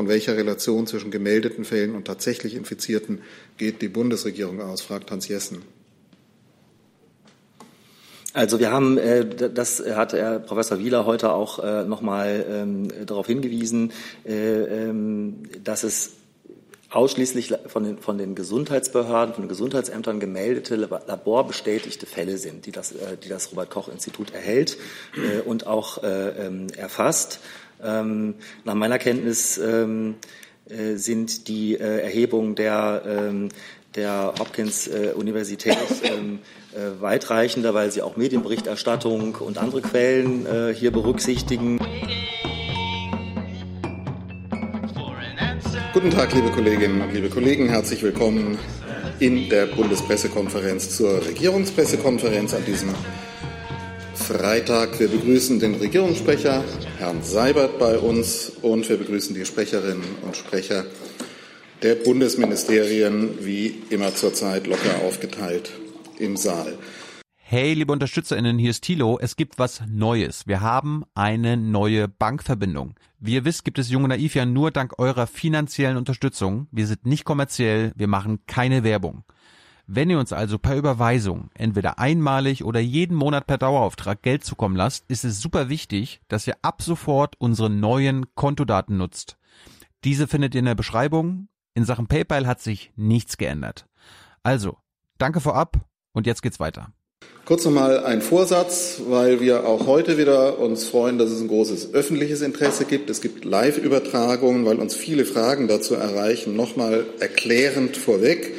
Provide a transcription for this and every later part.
von welcher Relation zwischen gemeldeten Fällen und tatsächlich Infizierten geht die Bundesregierung aus, fragt Hans Jessen. Also wir haben, äh, das hat Herr Professor Wieler heute auch äh, nochmal ähm, darauf hingewiesen, äh, ähm, dass es ausschließlich von den, von den Gesundheitsbehörden, von den Gesundheitsämtern gemeldete, laborbestätigte Fälle sind, die das, die das Robert-Koch-Institut erhält und auch ähm. Nach meiner Kenntnis sind die Erhebungen der, der Hopkins-Universität äh, weitreichender, weil sie auch Medienberichterstattung und andere Quellen äh, hier berücksichtigen. Guten Tag, liebe Kolleginnen und liebe Kollegen. Herzlich willkommen in der Bundespressekonferenz zur Regierungspressekonferenz an diesem Freitag. Wir begrüßen den Regierungssprecher, Herrn Seibert, bei uns und wir begrüßen die Sprecherinnen und Sprecher der Bundesministerien, wie immer zurzeit locker aufgeteilt im Saal. Hey, liebe UnterstützerInnen, hier ist Thilo. Es gibt was Neues. Wir haben eine neue Bankverbindung. Wie ihr wisst, gibt es Junge Naiv ja nur dank eurer finanziellen Unterstützung. Wir sind nicht kommerziell, wir machen keine Werbung. Wenn ihr uns also per Überweisung, entweder einmalig oder jeden Monat per Dauerauftrag Geld zukommen lasst, ist es super wichtig, dass ihr ab sofort unsere neuen Kontodaten nutzt. Diese findet ihr in der Beschreibung. In Sachen PayPal hat sich nichts geändert. Also, danke vorab und jetzt geht's weiter. Kurz nochmal ein Vorsatz, weil wir auch heute wieder uns freuen, dass es ein großes öffentliches Interesse gibt. Es gibt Live-Übertragungen, weil uns viele Fragen dazu erreichen. Nochmal erklärend vorweg.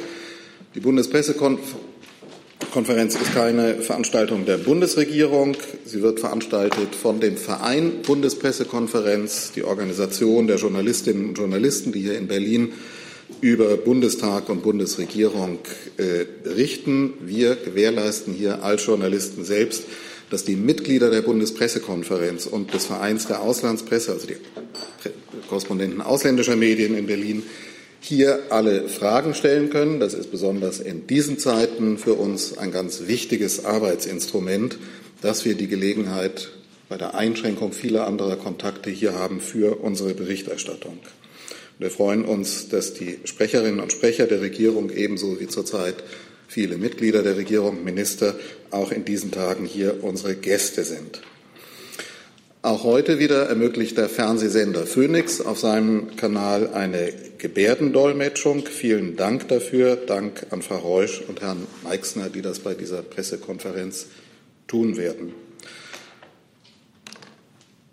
Die Bundespressekonferenz ist keine Veranstaltung der Bundesregierung. Sie wird veranstaltet von dem Verein Bundespressekonferenz, die Organisation der Journalistinnen und Journalisten, die hier in Berlin über Bundestag und Bundesregierung äh, richten. Wir gewährleisten hier als Journalisten selbst, dass die Mitglieder der Bundespressekonferenz und des Vereins der Auslandspresse, also die Korrespondenten ausländischer Medien in Berlin, hier alle Fragen stellen können. Das ist besonders in diesen Zeiten für uns ein ganz wichtiges Arbeitsinstrument, dass wir die Gelegenheit bei der Einschränkung vieler anderer Kontakte hier haben für unsere Berichterstattung. Wir freuen uns, dass die Sprecherinnen und Sprecher der Regierung ebenso wie zurzeit viele Mitglieder der Regierung, Minister, auch in diesen Tagen hier unsere Gäste sind. Auch heute wieder ermöglicht der Fernsehsender Phoenix auf seinem Kanal eine Gebärdendolmetschung. Vielen Dank dafür. Dank an Frau Reusch und Herrn Meixner, die das bei dieser Pressekonferenz tun werden.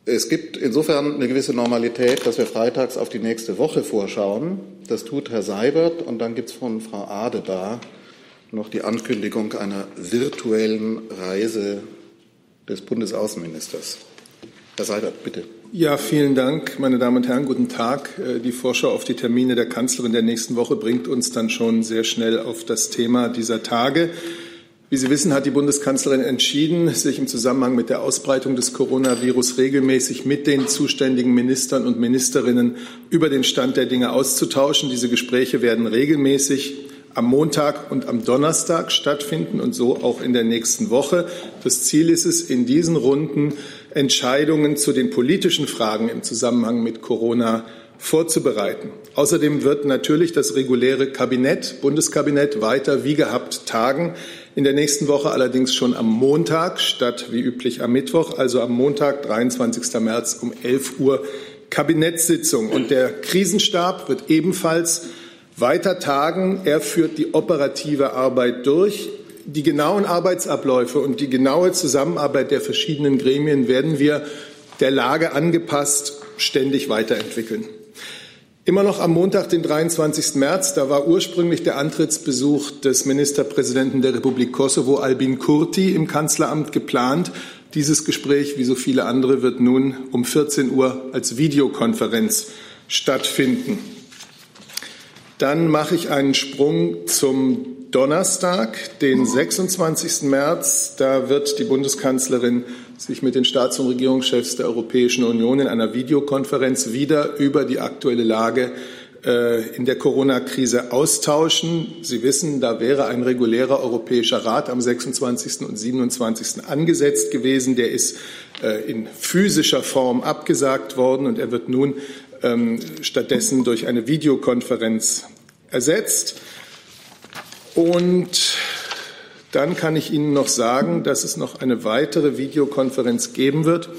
Es gibt insofern eine gewisse Normalität, dass wir freitags auf die nächste Woche vorschauen. Das tut Herr Seibert und dann gibt es von Frau Adebar noch die Ankündigung einer virtuellen Reise des Bundesaußenministers. Herr Seibert, bitte. Ja, vielen Dank, meine Damen und Herren. Guten Tag. Äh, die Vorschau auf die Termine der Kanzlerin der nächsten Woche bringt uns dann schon sehr schnell auf das Thema dieser Tage. Wie Sie wissen, hat die Bundeskanzlerin entschieden, sich im Zusammenhang mit der Ausbreitung des Coronavirus regelmäßig mit den zuständigen Ministern und Ministerinnen über den Stand der Dinge auszutauschen. Diese Gespräche werden regelmäßig am Montag und am Donnerstag stattfinden und so auch in der nächsten Woche. Das Ziel ist es, in diesen Runden Entscheidungen zu den politischen Fragen im Zusammenhang mit Corona vorzubereiten. Außerdem wird natürlich das reguläre Kabinett, Bundeskabinett weiter wie gehabt tagen. In der nächsten Woche allerdings schon am Montag statt wie üblich am Mittwoch, also am Montag, 23. März um 11 Uhr Kabinettssitzung. Und der Krisenstab wird ebenfalls weiter tagen. Er führt die operative Arbeit durch. Die genauen Arbeitsabläufe und die genaue Zusammenarbeit der verschiedenen Gremien werden wir der Lage angepasst ständig weiterentwickeln. Immer noch am Montag, den 23. März, da war ursprünglich der Antrittsbesuch des Ministerpräsidenten der Republik Kosovo, Albin Kurti, im Kanzleramt geplant. Dieses Gespräch, wie so viele andere, wird nun um 14 Uhr als Videokonferenz stattfinden. Dann mache ich einen Sprung zum Donnerstag, den 26. März. Da wird die Bundeskanzlerin sich mit den Staats- und Regierungschefs der Europäischen Union in einer Videokonferenz wieder über die aktuelle Lage äh, in der Corona-Krise austauschen. Sie wissen, da wäre ein regulärer Europäischer Rat am 26. und 27. angesetzt gewesen. Der ist äh, in physischer Form abgesagt worden und er wird nun ähm, stattdessen durch eine Videokonferenz ersetzt. Und dann kann ich Ihnen noch sagen, dass es noch eine weitere Videokonferenz geben wird.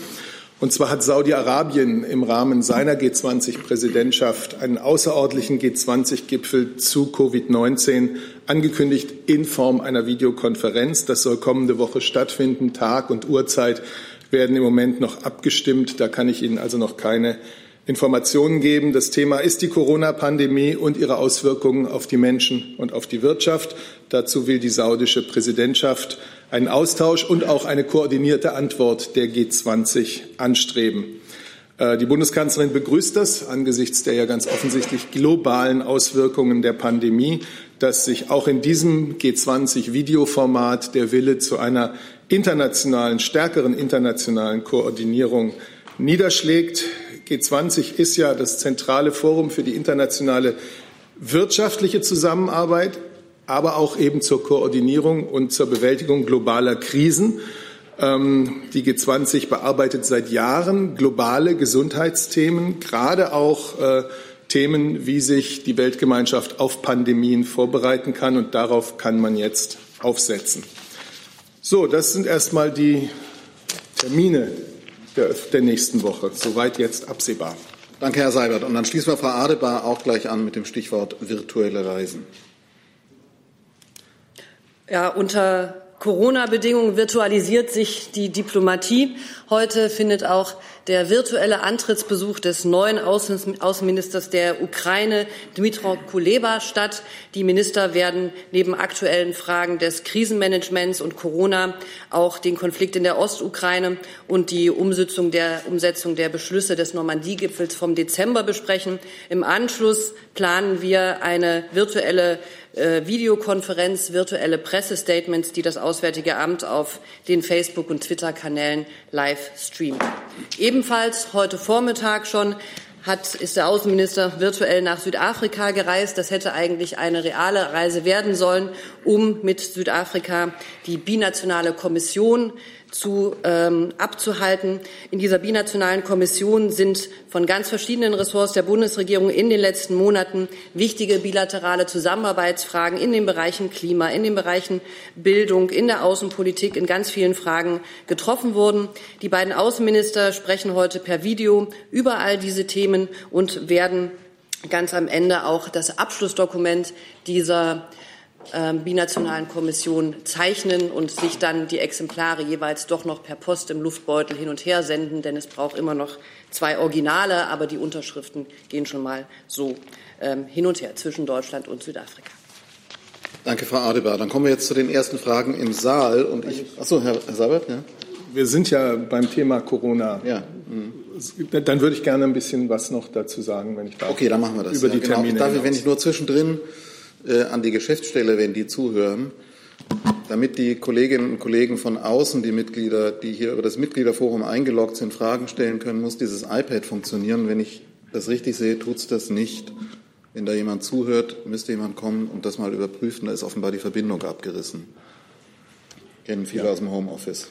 Und zwar hat Saudi-Arabien im Rahmen seiner G20-Präsidentschaft einen außerordentlichen G20-Gipfel zu Covid-19 angekündigt in Form einer Videokonferenz. Das soll kommende Woche stattfinden. Tag und Uhrzeit werden im Moment noch abgestimmt. Da kann ich Ihnen also noch keine Informationen geben. Das Thema ist die Corona-Pandemie und ihre Auswirkungen auf die Menschen und auf die Wirtschaft. Dazu will die saudische Präsidentschaft einen Austausch und auch eine koordinierte Antwort der G20 anstreben. Äh, die Bundeskanzlerin begrüßt das angesichts der ja ganz offensichtlich globalen Auswirkungen der Pandemie, dass sich auch in diesem G20-Videoformat der Wille zu einer internationalen, stärkeren internationalen Koordinierung niederschlägt. G20 ist ja das zentrale Forum für die internationale wirtschaftliche Zusammenarbeit, aber auch eben zur Koordinierung und zur Bewältigung globaler Krisen. Ähm, die G20 bearbeitet seit Jahren globale Gesundheitsthemen, gerade auch äh, Themen, wie sich die Weltgemeinschaft auf Pandemien vorbereiten kann. Und darauf kann man jetzt aufsetzen. So, das sind erstmal die Termine der, der nächsten Woche. Soweit jetzt absehbar. Danke, Herr Seibert. Und dann schließen wir Frau Adebar auch gleich an mit dem Stichwort virtuelle Reisen. Ja, unter Corona-Bedingungen virtualisiert sich die Diplomatie. Heute findet auch der virtuelle Antrittsbesuch des neuen Außenministers der Ukraine, Dmytro Kuleba, statt. Die Minister werden neben aktuellen Fragen des Krisenmanagements und Corona auch den Konflikt in der Ostukraine und die Umsetzung der, Umsetzung der Beschlüsse des Normandie-Gipfels vom Dezember besprechen. Im Anschluss planen wir eine virtuelle äh, Videokonferenz, virtuelle Pressestatements, die das Auswärtige Amt auf den Facebook- und Twitter-Kanälen live streamt. Ebenfalls heute Vormittag schon hat, ist der Außenminister virtuell nach Südafrika gereist. Das hätte eigentlich eine reale Reise werden sollen, um mit Südafrika die binationale Kommission zu, ähm, abzuhalten. In dieser binationalen Kommission sind von ganz verschiedenen Ressorts der Bundesregierung in den letzten Monaten wichtige bilaterale Zusammenarbeitsfragen in den Bereichen Klima, in den Bereichen Bildung, in der Außenpolitik, in ganz vielen Fragen getroffen worden. Die beiden Außenminister sprechen heute per Video über all diese Themen und werden ganz am Ende auch das Abschlussdokument dieser binationalen Kommission zeichnen und sich dann die Exemplare jeweils doch noch per Post im Luftbeutel hin und her senden, denn es braucht immer noch zwei Originale, aber die Unterschriften gehen schon mal so ähm, hin und her zwischen Deutschland und Südafrika. Danke, Frau Adebar. Dann kommen wir jetzt zu den ersten Fragen im Saal. Und ich, achso, Herr, Herr Sabat, ja. Wir sind ja beim Thema Corona. Ja. Dann würde ich gerne ein bisschen was noch dazu sagen, wenn ich darf. Okay, dann machen wir das. Über ja, die genau. Termine. Darf ich, wenn ich nur zwischendrin äh, an die Geschäftsstelle, wenn die zuhören, damit die Kolleginnen und Kollegen von außen, die Mitglieder, die hier über das Mitgliederforum eingeloggt sind, Fragen stellen können, muss dieses iPad funktionieren. Wenn ich das richtig sehe, tut es das nicht. Wenn da jemand zuhört, müsste jemand kommen und das mal überprüfen. Da ist offenbar die Verbindung abgerissen. Kennen viele ja. aus dem Homeoffice.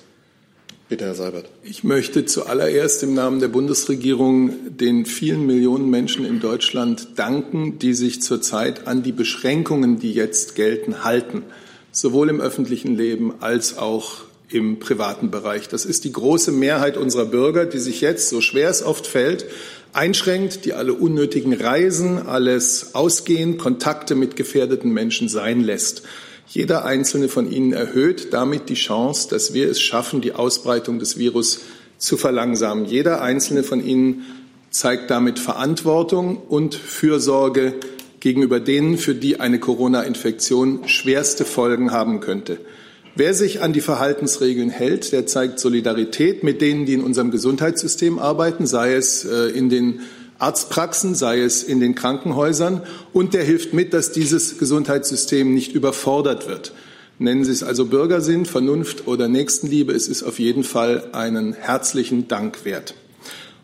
Bitte, Herr Seibert. Ich möchte zuallererst im Namen der Bundesregierung den vielen Millionen Menschen in Deutschland danken, die sich zurzeit an die Beschränkungen, die jetzt gelten, halten, sowohl im öffentlichen Leben als auch im privaten Bereich. Das ist die große Mehrheit unserer Bürger, die sich jetzt, so schwer es oft fällt, einschränkt, die alle unnötigen Reisen, alles Ausgehen, Kontakte mit gefährdeten Menschen sein lässt. Jeder einzelne von ihnen erhöht damit die Chance, dass wir es schaffen, die Ausbreitung des Virus zu verlangsamen. Jeder einzelne von ihnen zeigt damit Verantwortung und Fürsorge gegenüber denen, für die eine Corona-Infektion schwerste Folgen haben könnte. Wer sich an die Verhaltensregeln hält, der zeigt Solidarität mit denen, die in unserem Gesundheitssystem arbeiten, sei es äh, in den Arztpraxen, sei es in den Krankenhäusern, und der hilft mit, dass dieses Gesundheitssystem nicht überfordert wird. Nennen Sie es also Bürgersinn, Vernunft oder Nächstenliebe, es ist auf jeden Fall einen herzlichen Dank wert.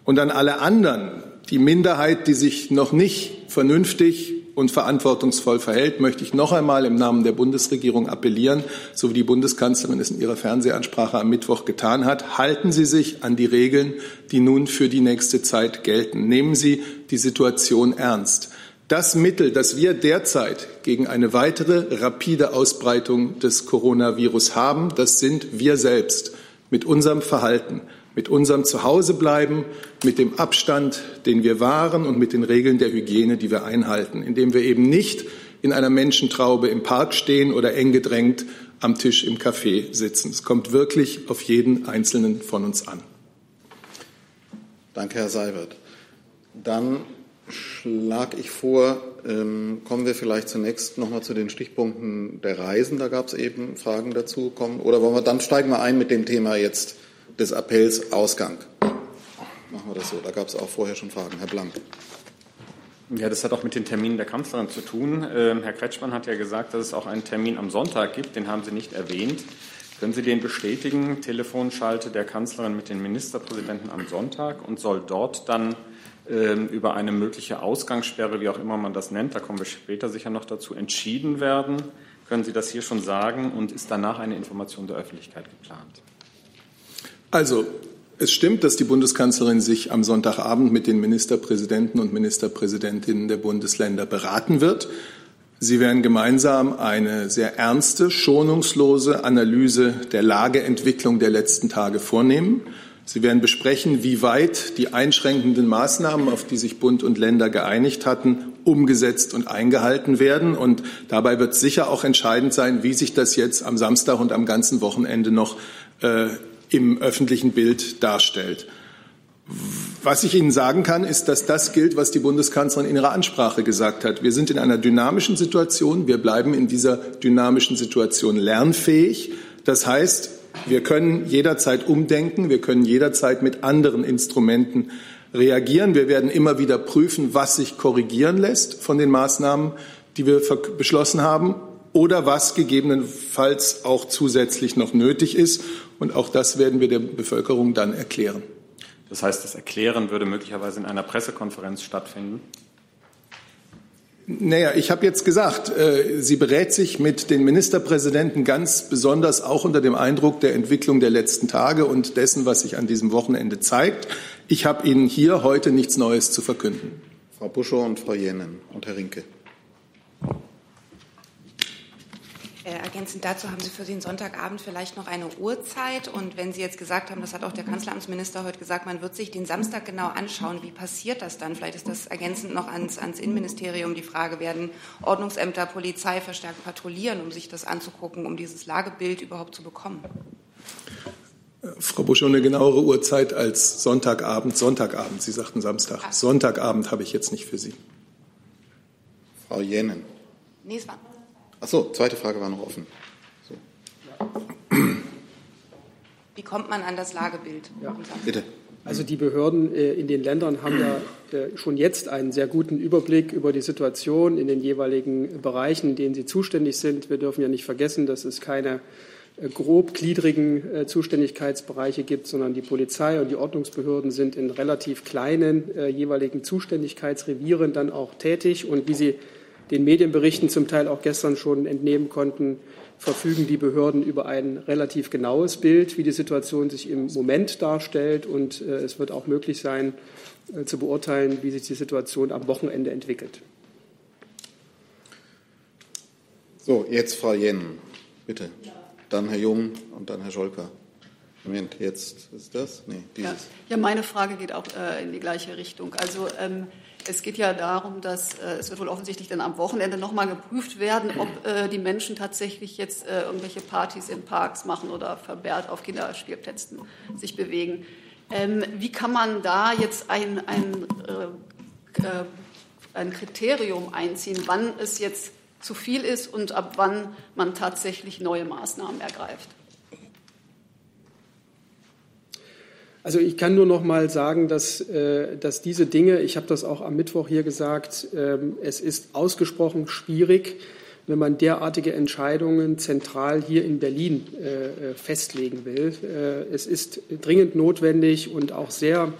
Und an alle anderen, die Minderheit, die sich noch nicht vernünftig und verantwortungsvoll verhält, möchte ich noch einmal im Namen der Bundesregierung appellieren, so wie die Bundeskanzlerin es in ihrer Fernsehansprache am Mittwoch getan hat. Halten Sie sich an die Regeln, die nun für die nächste Zeit gelten. Nehmen Sie die Situation ernst. Das Mittel, das wir derzeit gegen eine weitere rapide Ausbreitung des Coronavirus haben, das sind wir selbst mit unserem Verhalten mit unserem Zuhausebleiben, mit dem Abstand, den wir wahren und mit den Regeln der Hygiene, die wir einhalten, indem wir eben nicht in einer Menschentraube im Park stehen oder eng gedrängt am Tisch im Café sitzen. Es kommt wirklich auf jeden Einzelnen von uns an. Danke, Herr Seibert. Dann schlage ich vor, ähm, kommen wir vielleicht zunächst noch mal zu den Stichpunkten der Reisen. Da gab es eben Fragen dazu. Kommen, oder wollen wir dann steigen wir ein mit dem Thema jetzt des Appells Ausgang. Machen wir das so. Da gab es auch vorher schon Fragen. Herr Blank. Ja, das hat auch mit den Terminen der Kanzlerin zu tun. Ähm, Herr Kretschmann hat ja gesagt, dass es auch einen Termin am Sonntag gibt. Den haben Sie nicht erwähnt. Können Sie den bestätigen? Telefonschalte der Kanzlerin mit den Ministerpräsidenten am Sonntag und soll dort dann ähm, über eine mögliche Ausgangssperre, wie auch immer man das nennt, da kommen wir später sicher noch dazu, entschieden werden. Können Sie das hier schon sagen? Und ist danach eine Information der Öffentlichkeit geplant? Also, es stimmt, dass die Bundeskanzlerin sich am Sonntagabend mit den Ministerpräsidenten und Ministerpräsidentinnen der Bundesländer beraten wird. Sie werden gemeinsam eine sehr ernste, schonungslose Analyse der Lageentwicklung der letzten Tage vornehmen. Sie werden besprechen, wie weit die einschränkenden Maßnahmen, auf die sich Bund und Länder geeinigt hatten, umgesetzt und eingehalten werden. Und dabei wird sicher auch entscheidend sein, wie sich das jetzt am Samstag und am ganzen Wochenende noch äh, im öffentlichen Bild darstellt. Was ich Ihnen sagen kann, ist, dass das gilt, was die Bundeskanzlerin in ihrer Ansprache gesagt hat. Wir sind in einer dynamischen Situation. Wir bleiben in dieser dynamischen Situation lernfähig. Das heißt, wir können jederzeit umdenken. Wir können jederzeit mit anderen Instrumenten reagieren. Wir werden immer wieder prüfen, was sich korrigieren lässt von den Maßnahmen, die wir beschlossen haben oder was gegebenenfalls auch zusätzlich noch nötig ist. Und auch das werden wir der Bevölkerung dann erklären. Das heißt, das Erklären würde möglicherweise in einer Pressekonferenz stattfinden? Naja, ich habe jetzt gesagt, äh, sie berät sich mit den Ministerpräsidenten ganz besonders auch unter dem Eindruck der Entwicklung der letzten Tage und dessen, was sich an diesem Wochenende zeigt. Ich habe Ihnen hier heute nichts Neues zu verkünden. Frau Buschow und Frau Jenen und Herr Rinke. Äh, ergänzend dazu haben Sie für den Sonntagabend vielleicht noch eine Uhrzeit. Und wenn Sie jetzt gesagt haben, das hat auch der Kanzleramtsminister heute gesagt, man wird sich den Samstag genau anschauen. Wie passiert das dann? Vielleicht ist das ergänzend noch ans, ans Innenministerium die Frage, werden Ordnungsämter, Polizei verstärkt patrouillieren, um sich das anzugucken, um dieses Lagebild überhaupt zu bekommen? Frau Busch, eine genauere Uhrzeit als Sonntagabend. Sonntagabend, Sie sagten Samstag. Ah. Sonntagabend habe ich jetzt nicht für Sie. Frau Jenen. Nee, es war Ach so, zweite Frage war noch offen. So. Wie kommt man an das Lagebild? Ja. Bitte. Also die Behörden äh, in den Ländern haben ja äh, schon jetzt einen sehr guten Überblick über die Situation in den jeweiligen Bereichen, in denen sie zuständig sind. Wir dürfen ja nicht vergessen, dass es keine äh, grobgliedrigen Zuständigkeitsbereiche gibt, sondern die Polizei und die Ordnungsbehörden sind in relativ kleinen jeweiligen Zuständigkeitsrevieren dann auch tätig. Und wie Sie den Medienberichten zum Teil auch gestern schon entnehmen konnten, verfügen die Behörden über ein relativ genaues Bild, wie die Situation sich im Moment darstellt. Und äh, es wird auch möglich sein, äh, zu beurteilen, wie sich die Situation am Wochenende entwickelt. So, jetzt Frau Jennen, bitte. Dann Herr Jung und dann Herr Scholker. Moment, jetzt ist das? Nee, dieses. Ja, ja meine Frage geht auch äh, in die gleiche Richtung. Also ähm, es geht ja darum, dass äh, es wird wohl offensichtlich dann am Wochenende nochmal geprüft werden, ob äh, die Menschen tatsächlich jetzt äh, irgendwelche Partys in Parks machen oder verberrt auf Kinderspielplätzen sich bewegen. Ähm, wie kann man da jetzt ein, ein, äh, äh, ein Kriterium einziehen, wann es jetzt zu viel ist und ab wann man tatsächlich neue Maßnahmen ergreift? Also ich kann nur noch mal sagen, dass, äh, dass diese Dinge, ich habe das auch am Mittwoch hier gesagt, ähm, es ist ausgesprochen schwierig, wenn man derartige Entscheidungen zentral hier in Berlin äh, äh, festlegen will. Es ist dringend notwendig und auch sehr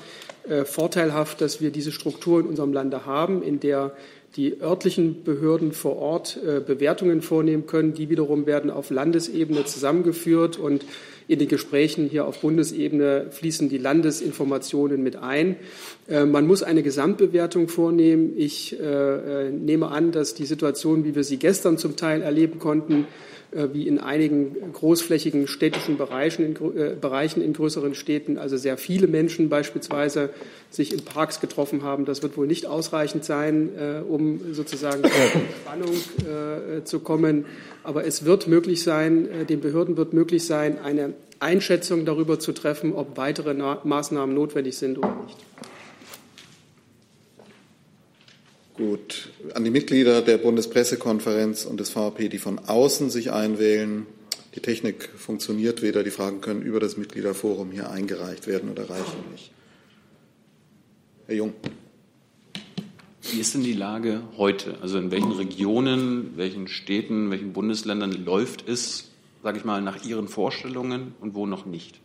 vorteilhaft, dass wir diese Struktur in unserem Lande haben, in der die örtlichen Behörden vor Ort Bewertungen vornehmen können. Die wiederum werden auf Landesebene zusammengeführt und in den Gesprächen hier auf Bundesebene fließen die Landesinformationen mit ein. Äh, man muss eine Gesamtbewertung vornehmen. Ich äh, nehme an, dass die Situation, wie wir sie gestern zum Teil erleben konnten, äh, wie in einigen großflächigen städtischen Bereichen in, äh, Bereichen in größeren Städten, also sehr viele Menschen beispielsweise sich in Parks getroffen haben. Das wird wohl nicht ausreichend sein, äh, um sozusagen zur Spannung äh, zu kommen. Aber es wird möglich sein, äh, den Behörden wird möglich sein, eine Einschätzung darüber zu treffen, ob weitere Na Maßnahmen notwendig sind oder nicht. Gut, an die Mitglieder der Bundespressekonferenz und des VP, die von außen sich einwählen. Die Technik funktioniert weder. Die Fragen können über das Mitgliederforum hier eingereicht werden oder reichen nicht. Herr Jung. Wie ist denn die Lage heute? Also in welchen Regionen, welchen Städten, welchen Bundesländern läuft es, sage ich mal, nach Ihren Vorstellungen und wo noch nicht?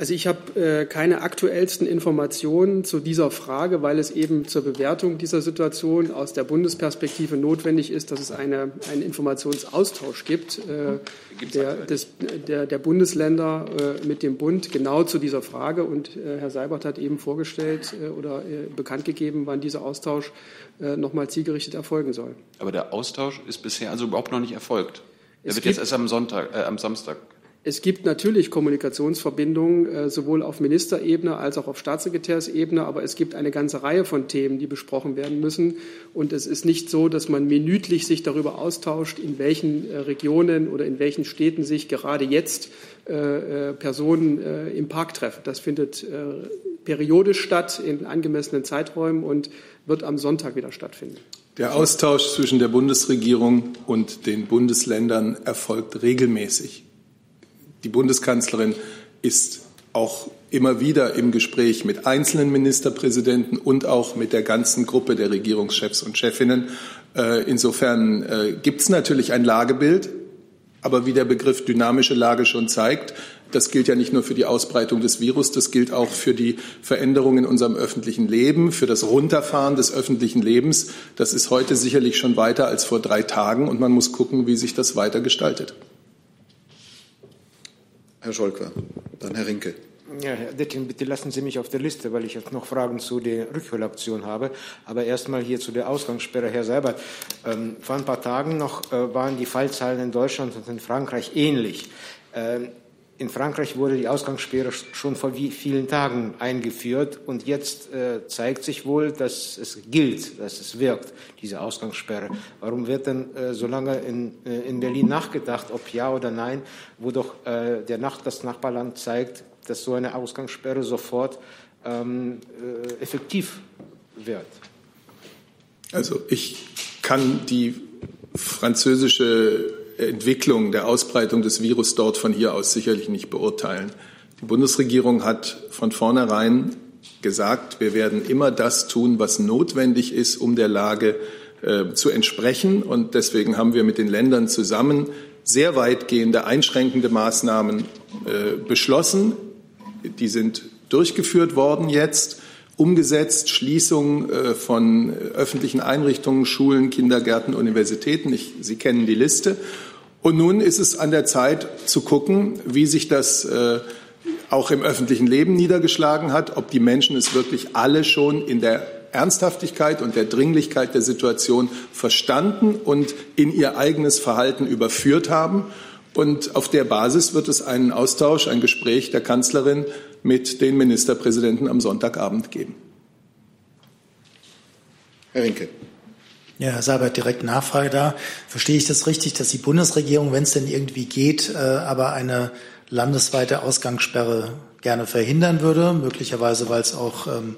Also ich habe äh, keine aktuellsten Informationen zu dieser Frage, weil es eben zur Bewertung dieser Situation aus der Bundesperspektive notwendig ist, dass es eine, einen Informationsaustausch gibt äh, der, des, der, der, Bundesländer äh, mit dem Bund genau zu dieser Frage. Und äh, Herr Seibert hat eben vorgestellt äh, oder äh, bekannt gegeben, wann dieser Austausch nochmal zielgerichtet erfolgen soll. Aber der Austausch ist bisher also überhaupt noch nicht erfolgt. Er wird jetzt erst am Sonntag, am Samstag es gibt natürlich Kommunikationsverbindungen, äh, sowohl auf Ministerebene als auch auf Staatssekretärsebene, aber es gibt eine ganze Reihe von Themen, die besprochen werden müssen. Und es ist nicht so, dass man minütlich sich darüber austauscht, in welchen äh, Regionen oder in welchen Städten sich gerade jetzt äh, Personen im Park treffen. Das findet periodisch statt in angemessenen Zeiträumen und wird am Sonntag wieder stattfinden. Der Austausch zwischen der Bundesregierung und den Bundesländern erfolgt regelmäßig. Die Bundeskanzlerin ist auch immer wieder im Gespräch mit einzelnen Ministerpräsidenten und auch mit der ganzen Gruppe der Regierungschefs und Chefinnen. Äh, insofern äh, gibt es natürlich ein Lagebild, aber wie der Begriff dynamische Lage schon zeigt, das gilt ja nicht nur für die Ausbreitung des Virus, das gilt auch für die Veränderungen in unserem öffentlichen Leben, für das Runterfahren des öffentlichen Lebens. Das ist heute sicherlich schon weiter als vor drei Tagen und man muss gucken, wie sich das weiter gestaltet. Herr Scholker, dann Herr Rinke. Ja, Herr Dettin, bitte lassen Sie mich auf der Liste, weil ich jetzt noch Fragen zu der Rückholaktion habe. Aber erstmal hier zu der Ausgangssperre. Herr Seibert, ähm, vor ein paar Tagen noch äh, waren die Fallzahlen in Deutschland und in Frankreich ähnlich. Ähm, in Frankreich wurde die Ausgangssperre schon vor vielen Tagen eingeführt und jetzt äh, zeigt sich wohl, dass es gilt, dass es wirkt, diese Ausgangssperre. Warum wird denn äh, so lange in, äh, in Berlin nachgedacht, ob ja oder nein, wo doch äh, der Nach das Nachbarland zeigt, dass so eine Ausgangssperre sofort ähm, äh, effektiv wird? Also ich kann die französische Entwicklung der Ausbreitung des Virus dort von hier aus sicherlich nicht beurteilen. Die Bundesregierung hat von vornherein gesagt, wir werden immer das tun, was notwendig ist, um der Lage äh, zu entsprechen. Und deswegen haben wir mit den Ländern zusammen sehr weitgehende einschränkende Maßnahmen äh, beschlossen. Die sind durchgeführt worden jetzt umgesetzt, Schließung äh, von öffentlichen Einrichtungen, Schulen, Kindergärten, Universitäten. Ich, Sie kennen die Liste. Und nun ist es an der Zeit zu gucken, wie sich das äh, auch im öffentlichen Leben niedergeschlagen hat, ob die Menschen es wirklich alle schon in der Ernsthaftigkeit und der Dringlichkeit der Situation verstanden und in ihr eigenes Verhalten überführt haben. Und auf der Basis wird es einen Austausch, ein Gespräch der Kanzlerin mit den Ministerpräsidenten am Sonntagabend geben. Herr Rinke. Ja, Herr Seibert, direkt Nachfrage da. Verstehe ich das richtig, dass die Bundesregierung, wenn es denn irgendwie geht, äh, aber eine landesweite Ausgangssperre gerne verhindern würde, möglicherweise weil es auch ähm,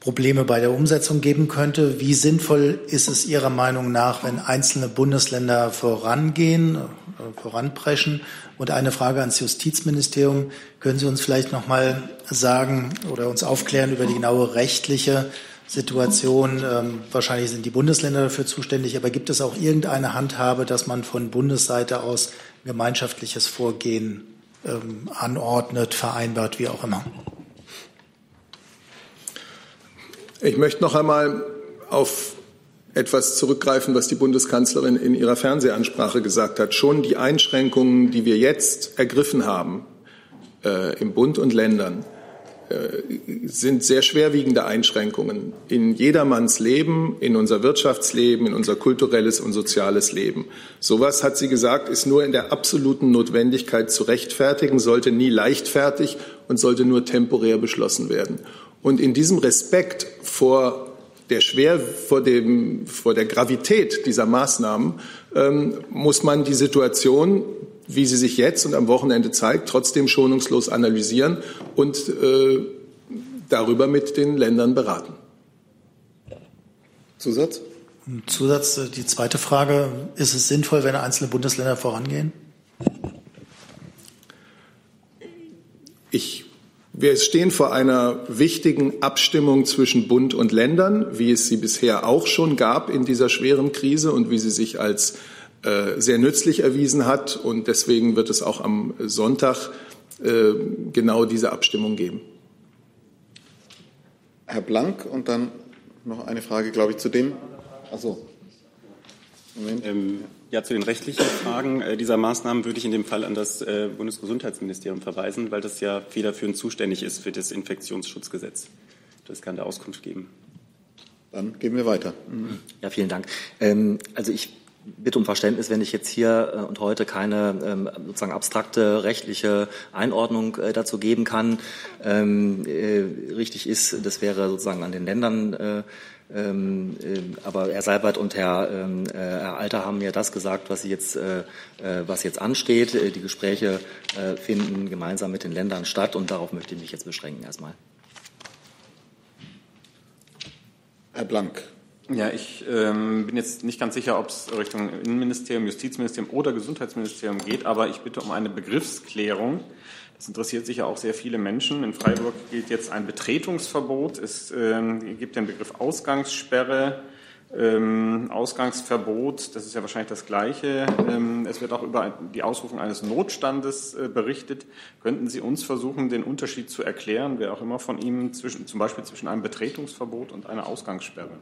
Probleme bei der Umsetzung geben könnte. Wie sinnvoll ist es Ihrer Meinung nach, wenn einzelne Bundesländer vorangehen, äh, voranpreschen? Und eine Frage ans Justizministerium. Können Sie uns vielleicht noch mal sagen oder uns aufklären über die genaue rechtliche Situation. Ähm, wahrscheinlich sind die Bundesländer dafür zuständig, aber gibt es auch irgendeine Handhabe, dass man von Bundesseite aus gemeinschaftliches Vorgehen ähm, anordnet, vereinbart, wie auch immer? Ich möchte noch einmal auf etwas zurückgreifen, was die Bundeskanzlerin in ihrer Fernsehansprache gesagt hat. Schon die Einschränkungen, die wir jetzt ergriffen haben äh, im Bund und Ländern, sind sehr schwerwiegende Einschränkungen in jedermanns Leben, in unser Wirtschaftsleben, in unser kulturelles und soziales Leben. Sowas, hat sie gesagt, ist nur in der absoluten Notwendigkeit zu rechtfertigen, sollte nie leichtfertig und sollte nur temporär beschlossen werden. Und in diesem Respekt vor der schwer vor, dem, vor der Gravität dieser Maßnahmen ähm, muss man die Situation wie sie sich jetzt und am Wochenende zeigt, trotzdem schonungslos analysieren und äh, darüber mit den Ländern beraten. Zusatz? Zusatz, äh, die zweite Frage, ist es sinnvoll, wenn einzelne Bundesländer vorangehen? Ich, wir stehen vor einer wichtigen Abstimmung zwischen Bund und Ländern, wie es sie bisher auch schon gab in dieser schweren Krise und wie sie sich als sehr nützlich erwiesen hat. Und deswegen wird es auch am Sonntag äh, genau diese Abstimmung geben. Herr Blank und dann noch eine Frage, glaube ich, zu dem. Achso. Ähm, ja, zu den rechtlichen Fragen äh, dieser Maßnahmen würde ich in dem Fall an das äh, Bundesgesundheitsministerium verweisen, weil das ja federführend zuständig ist für das Infektionsschutzgesetz. Das kann da Auskunft geben. Dann gehen wir weiter. Ja, vielen Dank. Ähm, also ich bitte um Verständnis, wenn ich jetzt hier äh, und heute keine ähm, sozusagen abstrakte rechtliche Einordnung äh, dazu geben kann. Ähm, äh, richtig ist, das wäre sozusagen an den Ländern. Äh, ähm, äh, aber Herr Seibert und Herr, Alter haben mir das gesagt, was, jetzt, was jetzt ansteht. Die Gespräche finden gemeinsam mit den Ländern statt und darauf möchte ich mich jetzt beschränken erstmal. Herr Blank. Ja, ich ähm, bin jetzt nicht ganz sicher, ob es Richtung Innenministerium, Justizministerium oder Gesundheitsministerium geht, aber ich bitte um eine Begriffsklärung. Das interessiert sicher auch sehr viele Menschen. In Freiburg gilt jetzt ein Betretungsverbot. Es ähm, gibt den Begriff Ausgangssperre, ähm, Ausgangsverbot. Das ist ja wahrscheinlich das Gleiche. Ähm, es wird auch über die Ausrufung eines Notstandes äh, berichtet. Könnten Sie uns versuchen, den Unterschied zu erklären, wer auch immer von Ihnen, zwischen, zum Beispiel zwischen einem Betretungsverbot und einer Ausgangssperre?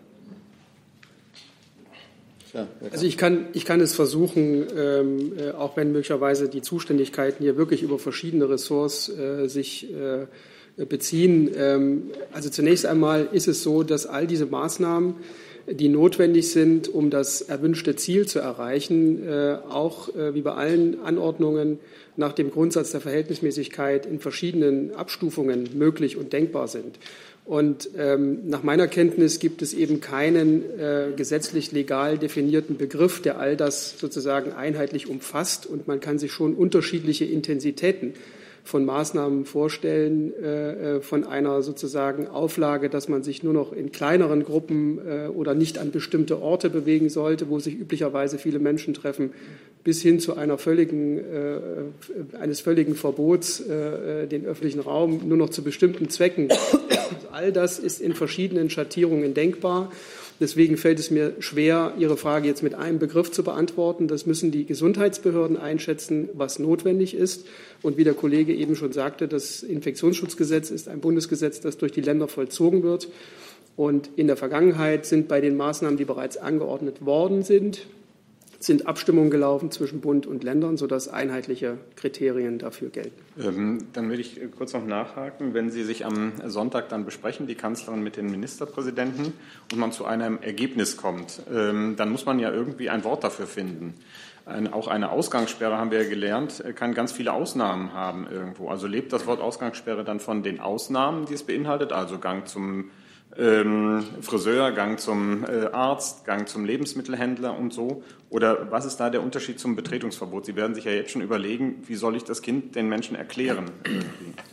Also ich kann, ich kann es versuchen, ähm, äh, auch wenn möglicherweise die Zuständigkeiten hier wirklich über verschiedene Ressorts äh, sich äh, beziehen. Ähm, also zunächst einmal ist es so, dass all diese Maßnahmen, die notwendig sind, um das erwünschte Ziel zu erreichen, äh, auch äh, wie bei allen Anordnungen nach dem Grundsatz der Verhältnismäßigkeit in verschiedenen Abstufungen möglich und denkbar sind. Und ähm, nach meiner Kenntnis gibt es eben keinen äh, gesetzlich legal definierten Begriff, der all das sozusagen einheitlich umfasst. Und man kann sich schon unterschiedliche Intensitäten von Maßnahmen vorstellen, äh, äh, von einer sozusagen Auflage, dass man sich nur noch in kleineren Gruppen äh, oder nicht an bestimmte Orte bewegen sollte, wo sich üblicherweise viele Menschen treffen, bis hin zu einer völligen, eines völligen Verbots, den öffentlichen Raum nur noch zu bestimmten Zwecken. All das ist in verschiedenen Schattierungen denkbar. Deswegen fällt es mir schwer, Ihre Frage jetzt mit einem Begriff zu beantworten. Das müssen die Gesundheitsbehörden einschätzen, was notwendig ist. Und wie der Kollege eben schon sagte, das Infektionsschutzgesetz ist ein Bundesgesetz, das durch die Länder vollzogen wird. Und in der Vergangenheit sind bei den Maßnahmen, die bereits angeordnet worden sind, sind Abstimmungen gelaufen zwischen Bund und Ländern, sodass einheitliche Kriterien dafür gelten. Ähm, dann würde ich kurz noch nachhaken. Wenn Sie sich am Sonntag dann besprechen, die Kanzlerin mit den Ministerpräsidenten, und man zu einem Ergebnis kommt, ähm, dann muss man ja irgendwie ein Wort dafür finden. Ein, auch eine Ausgangssperre, haben wir ja gelernt, kann ganz viele Ausnahmen haben irgendwo. Also lebt das Wort Ausgangssperre dann von den Ausnahmen, die es beinhaltet, also Gang zum ähm, Friseur, Gang zum äh, Arzt, Gang zum Lebensmittelhändler und so? Oder was ist da der Unterschied zum Betretungsverbot? Sie werden sich ja jetzt schon überlegen, wie soll ich das Kind den Menschen erklären?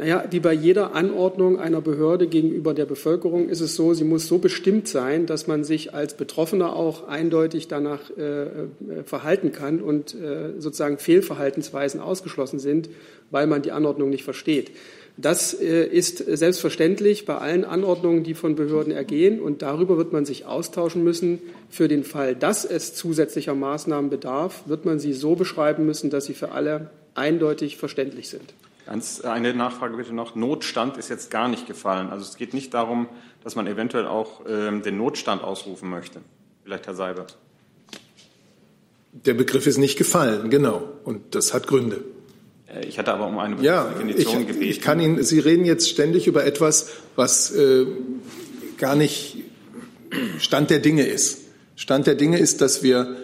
Naja, wie bei jeder Anordnung einer Behörde gegenüber der Bevölkerung ist es so, sie muss so bestimmt sein, dass man sich als Betroffener auch eindeutig danach äh, äh verhalten kann und äh, sozusagen Fehlverhaltensweisen ausgeschlossen sind, weil man die Anordnung nicht versteht. Das äh, ist selbstverständlich bei allen Anordnungen, die von Behörden ergehen. Und darüber wird man sich austauschen müssen. Für den Fall, dass es zusätzlicher Maßnahmen bedarf, wird man sie so beschreiben müssen, dass sie für alle eindeutig verständlich sind. Ganz eine Nachfrage bitte noch. Notstand ist jetzt gar nicht gefallen. Also es geht nicht darum, dass man eventuell auch ähm, den Notstand ausrufen möchte. Vielleicht Herr Seibert. Der Begriff ist nicht gefallen, genau. Und das hat Gründe. Äh, ich hatte aber um eine ja, Definition ich, gebeten. Ich kann Ihnen, Sie reden jetzt ständig über etwas, was äh, gar nicht Stand der Dinge ist. Stand der Dinge ist, dass wir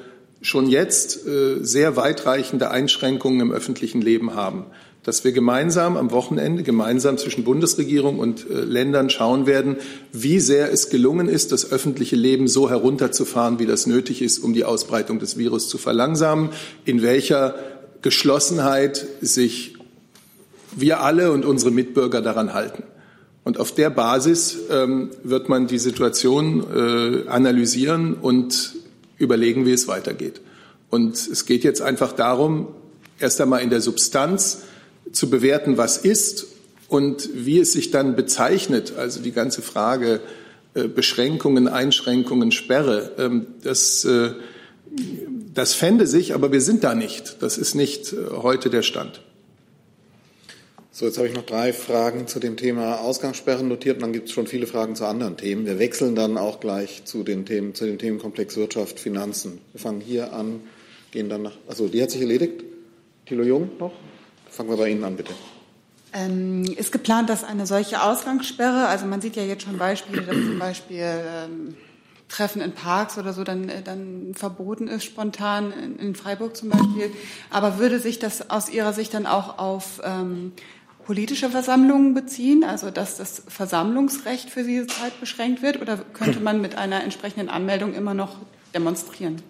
schon jetzt äh, sehr weitreichende Einschränkungen im öffentlichen Leben haben dass wir gemeinsam am Wochenende, gemeinsam zwischen Bundesregierung und äh, Ländern schauen werden, wie sehr es gelungen ist, das öffentliche Leben so herunterzufahren, wie das nötig ist, um die Ausbreitung des Virus zu verlangsamen, in welcher Geschlossenheit sich wir alle und unsere Mitbürger daran halten. Und auf der Basis ähm, wird man die Situation äh, analysieren und überlegen, wie es weitergeht. Und es geht jetzt einfach darum, erst einmal in der Substanz zu bewerten, was ist und wie es sich dann bezeichnet, also die ganze Frage äh, Beschränkungen, Einschränkungen, Sperre, ähm, das, äh, das fände sich, aber wir sind da nicht. Das ist nicht äh, heute der Stand. So, jetzt habe ich noch drei Fragen zu dem Thema Ausgangssperren notiert und dann gibt es schon viele Fragen zu anderen Themen. Wir wechseln dann auch gleich zu den Themen, zu dem Themenkomplex Wirtschaft, Finanzen. Wir fangen hier an, gehen dann nach. Also die hat sich erledigt. Thilo Jung noch? Fangen wir bei Ihnen an, bitte. Ähm, ist geplant, dass eine solche Ausgangssperre, also man sieht ja jetzt schon Beispiele, dass zum Beispiel ähm, Treffen in Parks oder so dann, äh, dann verboten ist, spontan in, in, Freiburg zum Beispiel. Aber würde sich das aus Ihrer Sicht dann auch auf ähm, politische Versammlungen beziehen, also dass das Versammlungsrecht für diese Zeit beschränkt wird, oder könnte man mit einer entsprechenden Anmeldung immer noch demonstrieren?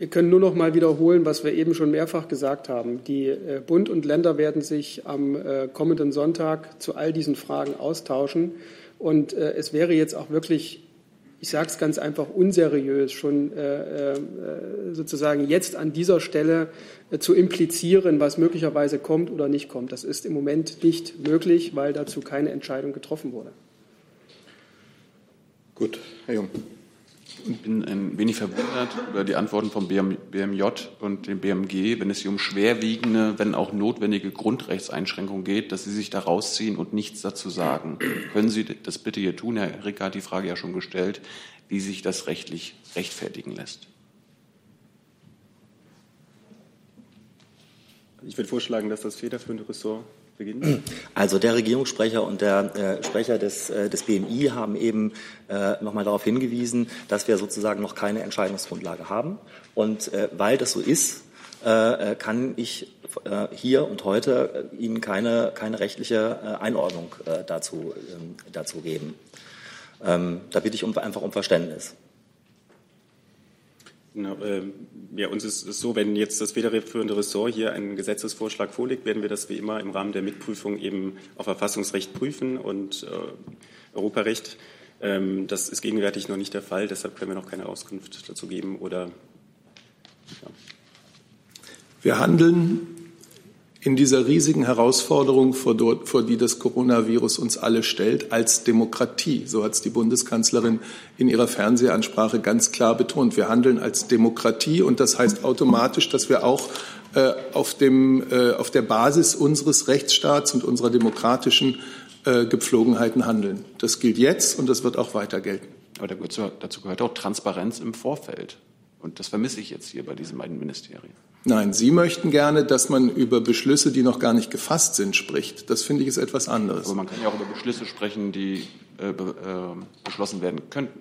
Wir können nur noch mal wiederholen, was wir eben schon mehrfach gesagt haben. Die äh, Bund und Länder werden sich am äh, kommenden Sonntag zu all diesen Fragen austauschen. Und äh, es wäre jetzt auch wirklich, ich sage es ganz einfach, unseriös, schon sozusagen jetzt an dieser Stelle zu implizieren, was möglicherweise kommt oder nicht kommt. Das ist im Moment nicht möglich, weil dazu keine Entscheidung getroffen wurde. Gut, Herr Jung. Ich bin ein wenig verwundert über die Antworten vom BMJ und dem BMG, wenn es hier um schwerwiegende, wenn auch notwendige Grundrechtseinschränkungen geht, dass Sie sich da rausziehen und nichts dazu sagen. Können Sie das bitte hier tun? Herr Ricker hat die Frage ja schon gestellt, wie sich das rechtlich rechtfertigen lässt. Ich würde vorschlagen, dass das federführende Ressort beginnen? Also der Regierungssprecher und der äh, Sprecher des, äh, des BMI haben eben äh, nochmal darauf hingewiesen, dass wir sozusagen noch keine Entscheidungsgrundlage haben. Und äh, weil das so ist, äh, äh kann ich äh, hier und heute Ihnen keine, keine rechtliche Einordnung dazu, ähm, dazu geben. Ähm, da bitte ich um, einfach um Verständnis. Genau, äh, ja, uns ist es so, wenn jetzt das federführende Ressort hier einen Gesetzesvorschlag vorlegt, werden wir das wie immer im Rahmen der Mitprüfung eben auf Verfassungsrecht prüfen und äh, Europarecht. Ähm, das ist gegenwärtig noch nicht der Fall, deshalb können wir noch keine Auskunft dazu geben oder. Ja. Wir handeln in dieser riesigen Herausforderung, vor, die das Coronavirus uns alle stellt, als Demokratie. So hat es die Bundeskanzlerin in ihrer Fernsehansprache ganz klar betont. Wir handeln als Demokratie und das heißt automatisch, dass wir auch äh, auf, dem, äh, auf der Basis unseres Rechtsstaats und unserer demokratischen äh, Gepflogenheiten handeln. Das gilt jetzt und das wird auch weiter gelten. Aber dazu gehört auch Transparenz im Vorfeld. Und das vermisse ich jetzt hier bei diesen beiden Ministerien. Nein, Sie möchten gerne, dass man über Beschlüsse, die noch gar nicht gefasst sind, spricht. Das finde ich ist etwas anderes. Aber man kann ja auch über Beschlüsse sprechen, die äh, äh, beschlossen werden könnten.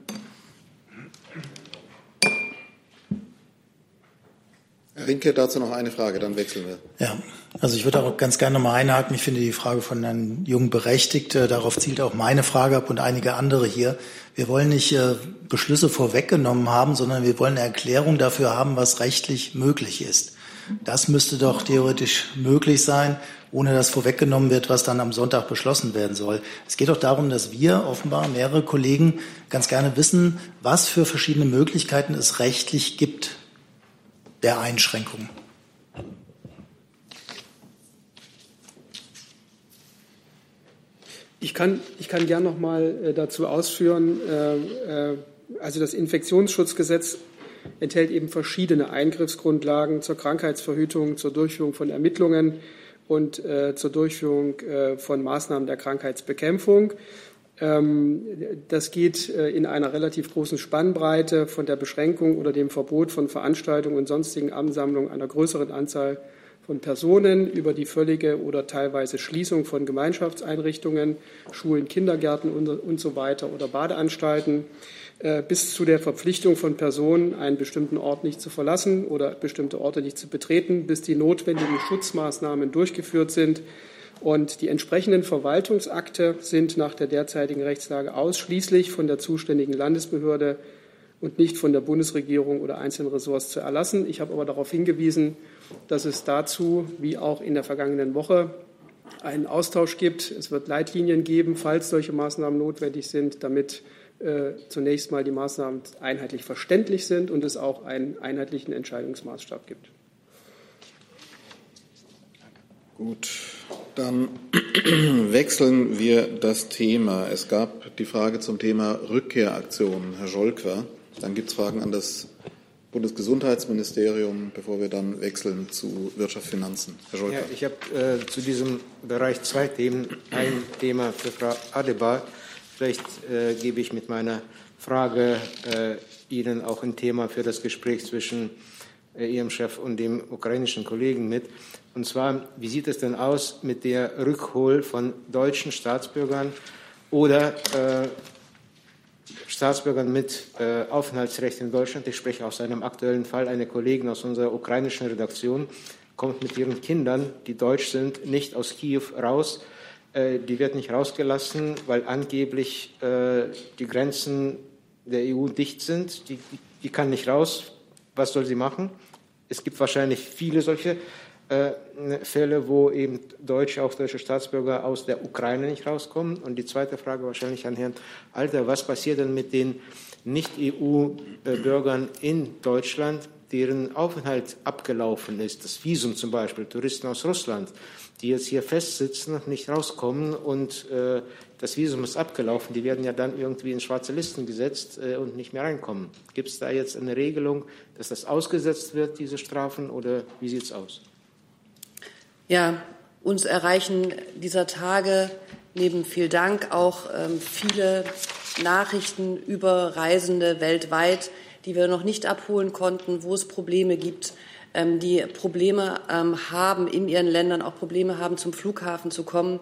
Herr Rinke, dazu noch eine Frage, dann wechseln wir. Ja, also ich würde auch ganz gerne mal einhaken. Ich finde die Frage von Herrn Jung berechtigt. Äh, darauf zielt auch meine Frage ab und einige andere hier. Wir wollen nicht äh, Beschlüsse vorweggenommen haben, sondern wir wollen eine Erklärung dafür haben, was rechtlich möglich ist. Das müsste doch theoretisch möglich sein, ohne dass vorweggenommen wird, was dann am Sonntag beschlossen werden soll. Es geht doch darum, dass wir offenbar mehrere Kollegen ganz gerne wissen, was für verschiedene Möglichkeiten es rechtlich gibt der Einschränkungen. Ich kann, ich kann gern noch mal äh, dazu ausführen, äh, äh, also das Infektionsschutzgesetz enthält eben verschiedene Eingriffsgrundlagen zur Krankheitsverhütung, zur Durchführung von Ermittlungen und zur Durchführung von Maßnahmen der Krankheitsbekämpfung. Ähm, das geht äh, in einer relativ großen Spannbreite von der Beschränkung oder dem Verbot von Veranstaltungen und sonstigen Ansammlungen einer größeren Anzahl von Personen über die völlige oder teilweise Schließung von Gemeinschaftseinrichtungen, Schulen, Kindergärten und, so weiter oder Badeanstalten äh, bis zu der Verpflichtung von Personen, einen bestimmten Ort nicht zu verlassen oder bestimmte Orte nicht zu betreten, bis die notwendigen Schutzmaßnahmen durchgeführt sind. Und die entsprechenden Verwaltungsakte sind nach der derzeitigen Rechtslage ausschließlich von der zuständigen Landesbehörde und nicht von der Bundesregierung oder einzelnen Ressorts zu erlassen. Ich habe aber darauf hingewiesen, dass es dazu, wie auch in der vergangenen Woche, einen Austausch gibt. Es wird Leitlinien geben, falls solche Maßnahmen notwendig sind, damit äh, zunächst mal die Maßnahmen einheitlich verständlich sind und es auch einen einheitlichen Entscheidungsmaßstab gibt. Gut, dann wechseln wir das Thema. Es gab die Frage zum Thema Rückkehraktion, Herr Scholker. Dann gibt es Fragen an das Bundesgesundheitsministerium, bevor wir dann wechseln zu Wirtschaft, Finanzen. Herr Scholker. Ja, ich habe äh, zu diesem Bereich zwei Themen. Ein Thema für Frau Adebar. Vielleicht äh, gebe ich mit meiner Frage äh, Ihnen auch ein Thema für das Gespräch zwischen äh, Ihrem Chef und dem ukrainischen Kollegen mit. Und zwar, wie sieht es denn aus mit der Rückhol von deutschen Staatsbürgern oder äh, Staatsbürgern mit äh, Aufenthaltsrecht in Deutschland. Ich spreche aus einem aktuellen Fall. Eine Kollegin aus unserer ukrainischen Redaktion kommt mit ihren Kindern, die deutsch sind, nicht aus Kiew raus. Äh, die wird nicht rausgelassen, weil angeblich äh, die Grenzen der EU dicht sind. Die, die kann nicht raus. Was soll sie machen? Es gibt wahrscheinlich viele solche Fälle, wo eben Deutsche, auch deutsche Staatsbürger aus der Ukraine nicht rauskommen. Und die zweite Frage wahrscheinlich an Herrn Alter, was passiert denn mit den Nicht-EU-Bürgern in Deutschland, deren Aufenthalt abgelaufen ist, das Visum zum Beispiel, Touristen aus Russland, die jetzt hier festsitzen und nicht rauskommen und äh, das Visum ist abgelaufen, die werden ja dann irgendwie in schwarze Listen gesetzt äh, und nicht mehr reinkommen. Gibt es da jetzt eine Regelung, dass das ausgesetzt wird, diese Strafen, oder wie sieht es aus? Ja, uns erreichen dieser Tage neben viel Dank auch ähm, viele Nachrichten über Reisende weltweit, die wir noch nicht abholen konnten, wo es Probleme gibt, ähm, die Probleme ähm, haben in ihren Ländern, auch Probleme haben, zum Flughafen zu kommen.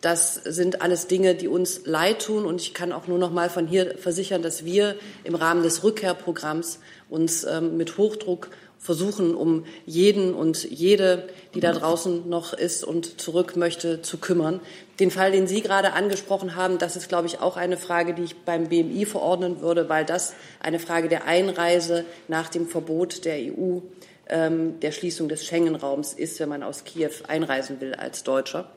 Das sind alles Dinge, die uns leid tun. Und ich kann auch nur noch mal von hier versichern, dass wir im Rahmen des Rückkehrprogramms uns ähm, mit Hochdruck versuchen, um jeden und jede, die da draußen noch ist und zurück möchte, zu kümmern. Den Fall, den Sie gerade angesprochen haben, das ist, glaube ich, auch eine Frage, die ich beim BMI verordnen würde, weil das eine Frage der Einreise nach dem Verbot der EU, ähm, der Schließung des Schengen-Raums ist, wenn man aus Kiew einreisen will als Deutscher.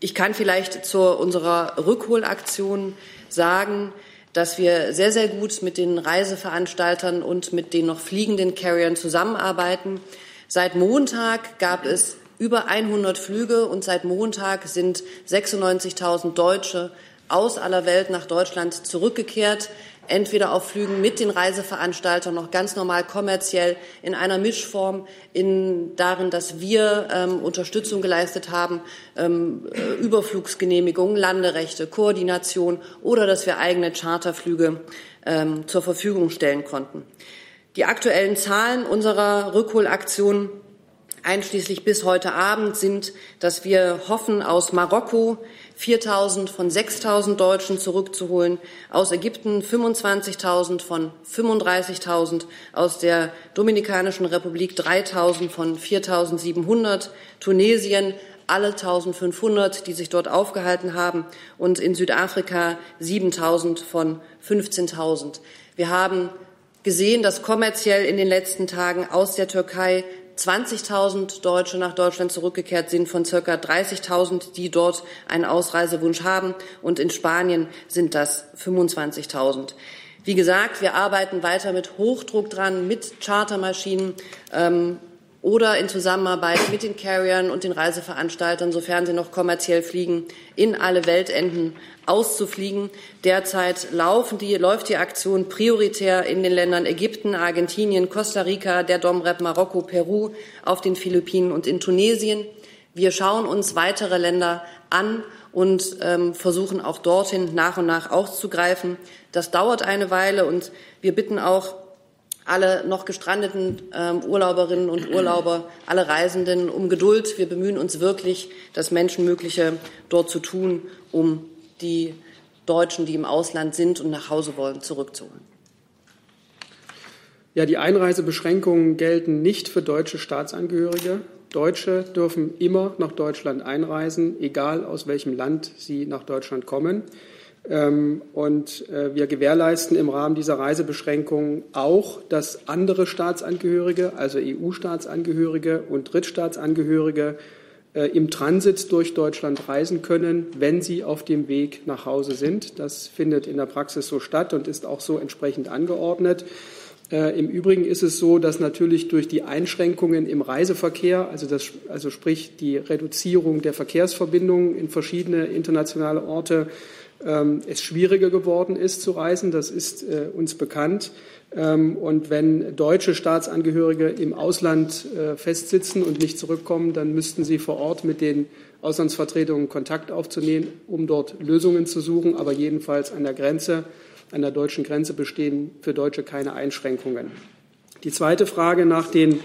Ich kann vielleicht zu unserer Rückholaktion sagen, dass wir sehr, sehr gut mit den Reiseveranstaltern und mit den noch fliegenden Carriern zusammenarbeiten. Seit Montag gab es über 100 Flüge und seit Montag sind 96.000 Deutsche aus aller Welt nach Deutschland zurückgekehrt entweder auf Flügen mit den Reiseveranstaltern noch ganz normal kommerziell in einer Mischform, in darin, dass wir ähm, Unterstützung geleistet haben, ähm, äh, Überflugsgenehmigungen, Landerechte, Koordination oder dass wir eigene Charterflüge ähm, zur Verfügung stellen konnten. Die aktuellen Zahlen unserer Rückholaktion einschließlich bis heute Abend sind, dass wir hoffen, aus Marokko 4.000 von 6.000 Deutschen zurückzuholen, aus Ägypten 25.000 von 35.000, aus der Dominikanischen Republik 3.000 von 4.700, Tunesien alle 1.500, die sich dort aufgehalten haben, und in Südafrika 7.000 von 15.000. Wir haben gesehen, dass kommerziell in den letzten Tagen aus der Türkei 20.000 Deutsche nach Deutschland zurückgekehrt sind von circa 30.000, die dort einen Ausreisewunsch haben. Und in Spanien sind das 25.000. Wie gesagt, wir arbeiten weiter mit Hochdruck dran, mit Chartermaschinen, ähm, oder in Zusammenarbeit mit den Carriern und den Reiseveranstaltern, sofern sie noch kommerziell fliegen, in alle Weltenden auszufliegen. Derzeit laufen die, läuft die Aktion prioritär in den Ländern Ägypten, Argentinien, Costa Rica, der Domrep, Marokko, Peru, auf den Philippinen und in Tunesien. Wir schauen uns weitere Länder an und ähm, versuchen auch dorthin nach und nach auszugreifen. Das dauert eine Weile und wir bitten auch alle noch gestrandeten ähm, Urlauberinnen und Urlauber, alle Reisenden um Geduld. Wir bemühen uns wirklich, das Menschenmögliche dort zu tun, um die Deutschen, die im Ausland sind und nach Hause wollen, zurückzuholen. Ja, die Einreisebeschränkungen gelten nicht für deutsche Staatsangehörige. Deutsche dürfen immer nach Deutschland einreisen, egal aus welchem Land sie nach Deutschland kommen. Ähm, und äh, wir gewährleisten im Rahmen dieser Reisebeschränkungen auch, dass andere Staatsangehörige, also EU-Staatsangehörige und Drittstaatsangehörige, äh, im Transit durch Deutschland reisen können, wenn sie auf dem Weg nach Hause sind. Das findet in der Praxis so statt und ist auch so entsprechend angeordnet. Äh, Im Übrigen ist es so, dass natürlich durch die Einschränkungen im Reiseverkehr, also, das, also sprich die Reduzierung der Verkehrsverbindungen in verschiedene internationale Orte, es schwieriger geworden ist zu reisen. Das ist äh, uns bekannt. Ähm, und wenn deutsche Staatsangehörige im Ausland äh, festsitzen und nicht zurückkommen, dann müssten sie vor Ort mit den Auslandsvertretungen Kontakt aufzunehmen, um dort Lösungen zu suchen. Aber jedenfalls an der Grenze, an der deutschen Grenze bestehen für Deutsche keine Einschränkungen. Die zweite Frage nach den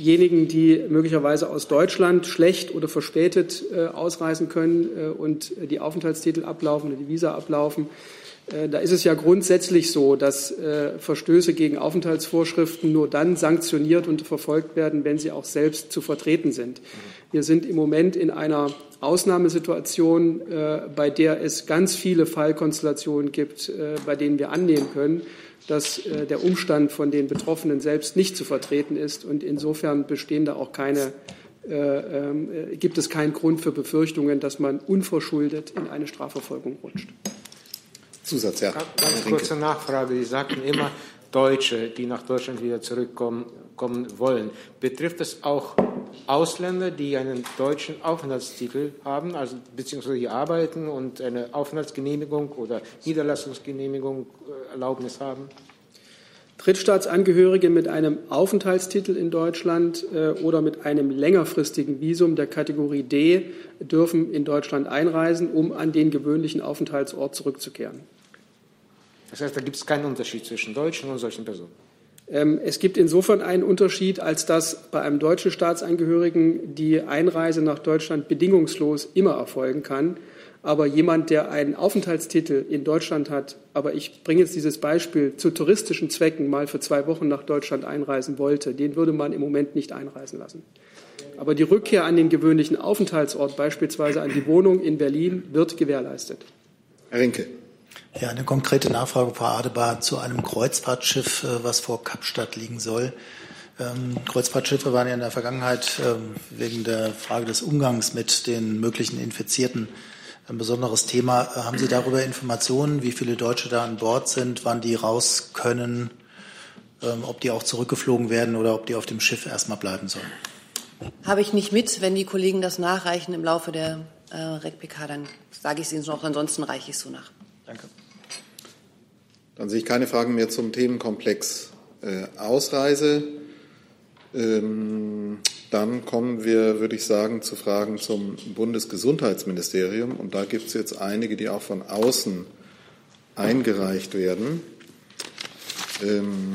diejenigen, die möglicherweise aus Deutschland schlecht oder verspätet äh, ausreisen können äh, und die Aufenthaltstitel ablaufen oder die Visa ablaufen. Äh, da ist es ja grundsätzlich so, dass äh, Verstöße gegen Aufenthaltsvorschriften nur dann sanktioniert und verfolgt werden, wenn sie auch selbst zu vertreten sind. Wir sind im Moment in einer Ausnahmesituation, äh, bei der es ganz viele Fallkonstellationen gibt, bei denen wir annehmen können, dass äh, der Umstand von den Betroffenen selbst nicht zu vertreten ist. Und insofern bestehen da auch keine, äh, äh, gibt es keinen Grund für Befürchtungen, dass man unverschuldet in eine Strafverfolgung rutscht. Zusatz, ja. Ganz kurze Nachfrage. Sie sagten immer, Deutsche, die nach Deutschland wieder zurückkommen kommen wollen. Betrifft es auch Ausländer, die einen deutschen Aufenthaltstitel haben, also beziehungsweise hier arbeiten und eine Aufenthaltsgenehmigung oder Niederlassungsgenehmigung äh, Erlaubnis haben? Drittstaatsangehörige mit einem Aufenthaltstitel in Deutschland äh, oder mit einem längerfristigen Visum der Kategorie D dürfen in Deutschland einreisen, um an den gewöhnlichen Aufenthaltsort zurückzukehren. Das heißt, da gibt es keinen Unterschied zwischen Deutschen und solchen Personen. Ähm, es gibt insofern einen Unterschied, als dass bei einem deutschen Staatsangehörigen die Einreise nach Deutschland bedingungslos immer erfolgen kann. Aber jemand, der einen Aufenthaltstitel in Deutschland hat, aber ich bringe jetzt dieses Beispiel zu touristischen Zwecken mal für zwei Wochen nach Deutschland einreisen wollte, den würde man im Moment nicht einreisen lassen. Aber die Rückkehr an den gewöhnlichen Aufenthaltsort, beispielsweise an die Wohnung in Berlin, wird gewährleistet. Herr Rinke. Ja, eine konkrete Nachfrage, Frau Adebar, zu einem Kreuzfahrtschiff, äh, was vor Kapstadt liegen soll. Ähm, Kreuzfahrtschiffe waren ja in der Vergangenheit ähm, wegen der Frage des Umgangs mit den möglichen Infizierten ein besonderes Thema. Äh, haben Sie darüber Informationen, wie viele Deutsche da an Bord sind, wann die raus können, ähm, ob die auch zurückgeflogen werden oder ob die auf dem Schiff erstmal bleiben sollen? Habe ich nicht mit. Wenn die Kollegen das nachreichen im Laufe der äh, RECPK, dann sage ich es Ihnen noch. Ansonsten reiche ich es so nach. Danke. Dann sehe ich keine Fragen mehr zum Themenkomplex äh, Ausreise. Ähm, dann kommen wir, würde ich sagen, zu Fragen zum Bundesgesundheitsministerium. Und da gibt es jetzt einige, die auch von außen eingereicht werden. Ähm,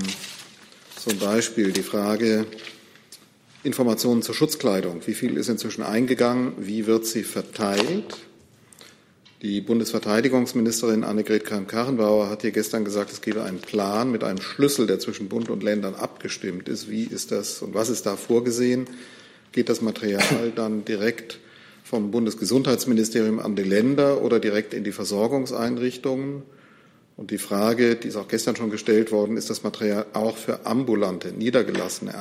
zum Beispiel die Frage Informationen zur Schutzkleidung. Wie viel ist inzwischen eingegangen? Wie wird sie verteilt? Die Bundesverteidigungsministerin Annegret Kramp-Karrenbauer hat hier gestern gesagt, es gebe einen Plan mit einem Schlüssel, der zwischen Bund und Ländern abgestimmt ist. Wie ist das und was ist da vorgesehen? Geht das Material dann direkt vom Bundesgesundheitsministerium an die Länder oder direkt in die Versorgungseinrichtungen? Und die Frage, die ist auch gestern schon gestellt worden, ist das Material auch für ambulante, niedergelassene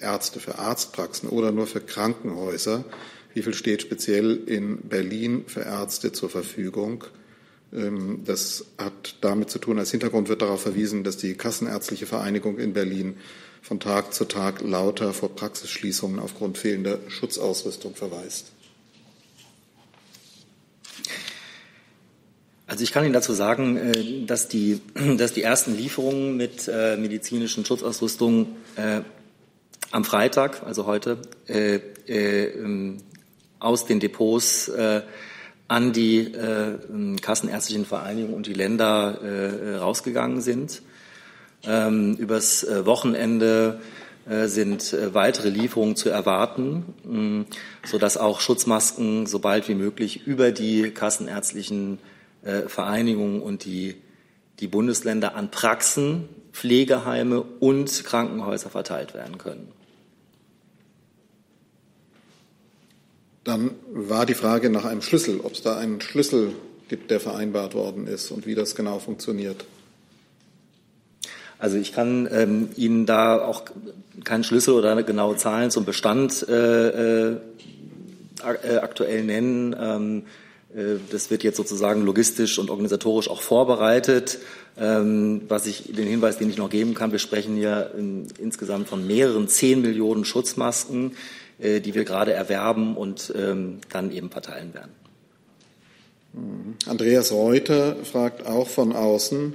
Ärzte, für Arztpraxen oder nur für Krankenhäuser? Wie viel steht speziell in Berlin für Ärzte zur Verfügung? Ähm, das hat damit zu tun, als Hintergrund wird darauf verwiesen, dass die Kassenärztliche Vereinigung in Berlin von Tag zu Tag lauter vor Praxisschließungen aufgrund fehlender Schutzausrüstung verweist. Also ich kann Ihnen dazu sagen, äh, dass die, dass die ersten Lieferungen mit äh, medizinischen Schutzausrüstung äh, am Freitag, also heute, ähm, aus den Depots an die Kassenärztlichen Vereinigung und die Länder rausgegangen sind. Ähm, übers Wochenende sind weitere Lieferungen zu erwarten, sodass auch Schutzmasken so bald wie möglich über die kassenärztlichen äh, Vereinigungen und die, die Bundesländer an Praxen, Pflegeheime und Krankenhäuser verteilt werden können. Dann war die Frage nach einem Schlüssel, ob es da einen Schlüssel gibt, der vereinbart worden ist und wie das genau funktioniert. Also ich kann ähm, Ihnen da auch keinen Schlüssel oder genaue Zahlen zum Bestand äh, äh, aktuell nennen. Ähm, äh, das wird jetzt sozusagen logistisch und organisatorisch auch vorbereitet. Ähm, was ich, den Hinweis, den ich noch geben kann, wir sprechen hier insgesamt von mehreren zehn Millionen Schutzmasken, äh, die wir gerade erwerben und ähm, dann eben verteilen werden. Mhm. Andreas Reuter fragt auch von außen,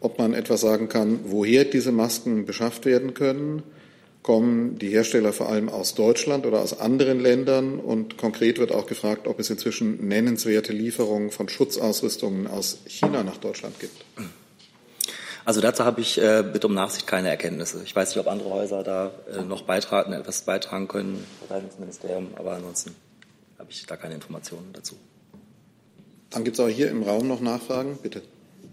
ob man etwas sagen kann, woher diese Masken beschafft werden können kommen die Hersteller vor allem aus Deutschland oder aus anderen Ländern? Und konkret wird auch gefragt, ob es inzwischen nennenswerte Lieferungen von Schutzausrüstungen aus China nach Deutschland gibt. Also dazu habe ich äh, bitte um Nachsicht keine Erkenntnisse. Ich weiß nicht, ob andere Häuser da äh, noch beitragen, etwas beitragen können, Verteidigungsministerium, aber ansonsten habe ich da keine Informationen dazu. Dann gibt es auch hier im Raum noch Nachfragen, bitte.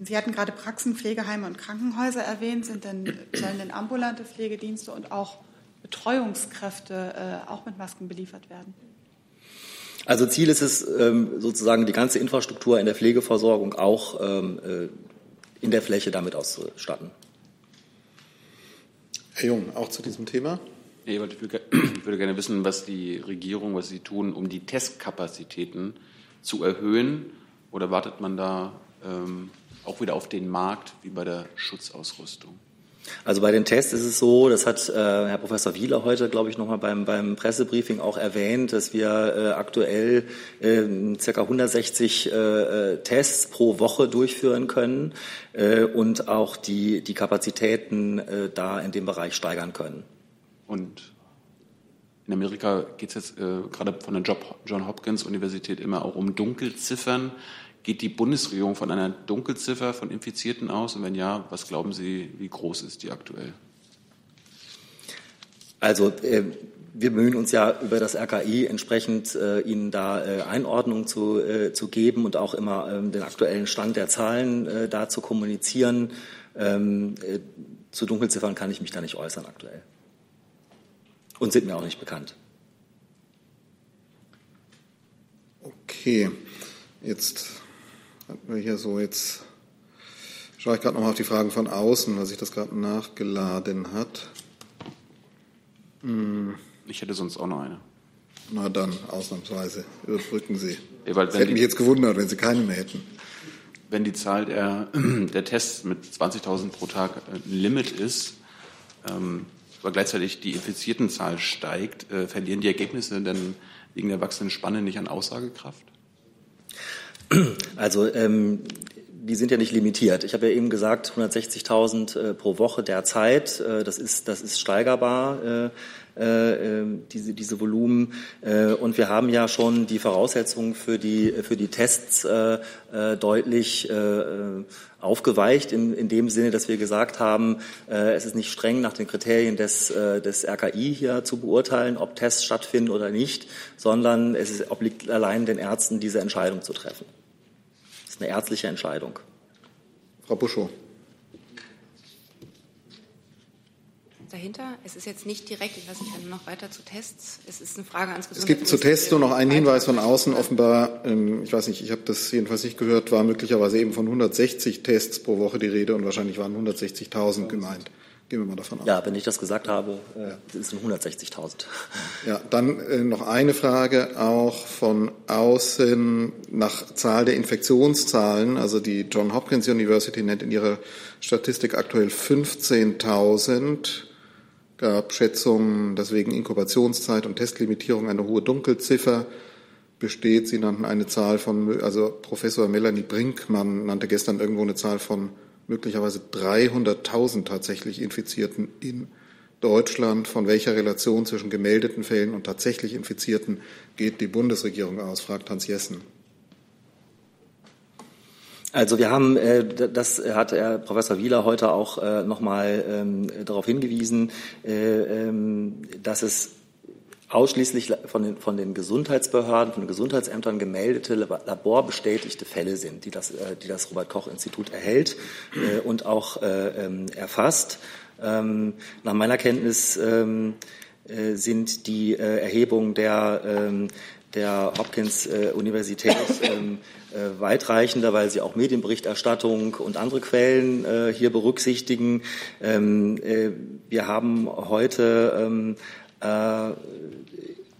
Sie hatten gerade Praxen, Pflegeheime und Krankenhäuser erwähnt. Sind denn, sollen denn ambulante Pflegedienste und auch Betreuungskräfte äh, auch mit Masken beliefert werden? Also Ziel ist es, ähm, sozusagen die ganze Infrastruktur in der Pflegeversorgung auch ähm, äh, in der Fläche damit auszustatten. Herr Jung, auch zu diesem Thema? ich würde gerne wissen, was die Regierung, was Sie tun, um die Testkapazitäten zu erhöhen. Oder wartet man da ähm, auch wieder auf den Markt wie bei der Schutzausrüstung? Also bei den Tests ist es so, das hat äh, Herr Professor Wieler heute, glaube ich, nochmal beim, beim Pressebriefing auch erwähnt, dass wir äh, aktuell äh, ca. 160 äh, Tests pro Woche durchführen können äh, und auch die, die Kapazitäten äh, da in dem Bereich steigern können. Und in Amerika geht es jetzt äh, gerade von der John Hopkins Universität immer auch um Dunkelziffern. Geht die Bundesregierung von einer Dunkelziffer von Infizierten aus? Und wenn ja, was glauben Sie, wie groß ist die aktuell? Also äh, wir bemühen uns ja über das RKI entsprechend äh, Ihnen da äh, Einordnung zu, äh, zu geben und auch immer ähm, den aktuellen Stand der Zahlen äh, da zu kommunizieren. Ähm, äh, zu Dunkelziffern kann ich mich da nicht äußern aktuell. Und sind mir auch nicht bekannt. Okay, jetzt hatten wir hier so jetzt, schaue ich gerade nochmal auf die Fragen von außen, weil sich das gerade nachgeladen hat. Hm. Ich hätte sonst auch noch eine. Na dann, ausnahmsweise, überbrücken Sie. Ja, das hätte mich jetzt gewundert, wenn Sie keine mehr hätten. Wenn die Zahl der, der Tests mit 20.000 pro Tag ein Limit ist, ähm, aber gleichzeitig die infizierten Zahl steigt, äh, verlieren die Ergebnisse denn wegen der wachsenden Spanne nicht an Aussagekraft? Also ähm, die sind ja nicht limitiert. Ich habe ja eben gesagt, 160.000 äh, pro Woche derzeit. Äh, das ist das ist steigerbar. Äh, äh, ähm, diese, diese Volumen. Äh, und wir haben ja schon die Voraussetzungen für die, für die Tests äh, äh deutlich aufgeweicht, in, in dem Sinne, dass wir gesagt haben, es ist nicht streng nach den Kriterien des, des RKI hier zu beurteilen, ob Tests stattfinden oder nicht, sondern es ist, obliegt allein den Ärzten, diese Entscheidung zu treffen. Das ist eine ärztliche Entscheidung. Frau Buschow. Dahinter? Es ist jetzt nicht direkt, ich weiß nicht, noch weiter zu Tests. Es ist eine Frage ans Es gibt zu Tests nur noch einen Hinweis von außen. Offenbar, ähm, ich weiß nicht, ich habe das jedenfalls nicht gehört, war möglicherweise eben von 160 Tests pro Woche die Rede und wahrscheinlich waren 160.000 gemeint. Gehen wir mal davon aus. Ja, wenn ich das gesagt habe, äh, sind 160.000. Ja, dann äh, noch eine Frage auch von außen nach Zahl der Infektionszahlen. Also die John Hopkins University nennt in ihrer Statistik aktuell 15.000 gab Schätzungen, dass wegen Inkubationszeit und Testlimitierung eine hohe Dunkelziffer besteht. Sie nannten eine Zahl von, also Professor Melanie Brinkmann nannte gestern irgendwo eine Zahl von möglicherweise 300.000 tatsächlich Infizierten in Deutschland. Von welcher Relation zwischen gemeldeten Fällen und tatsächlich Infizierten geht die Bundesregierung aus, fragt Hans Jessen. Also wir haben, äh, das hat Herr Professor Wieler heute auch äh, nochmal ähm, darauf hingewiesen, äh, ähm, dass es ausschließlich von den, von den Gesundheitsbehörden, von den Gesundheitsämtern gemeldete, laborbestätigte Fälle sind, die das, die das Robert-Koch-Institut erhält und auch ähm, erfasst. Nach meiner Kenntnis sind die Erhebungen der der Hopkins-Universität ähm, äh, weitreichender, weil sie auch Medienberichterstattung und andere Quellen äh, hier berücksichtigen. Ähm, äh, wir haben heute ähm, äh,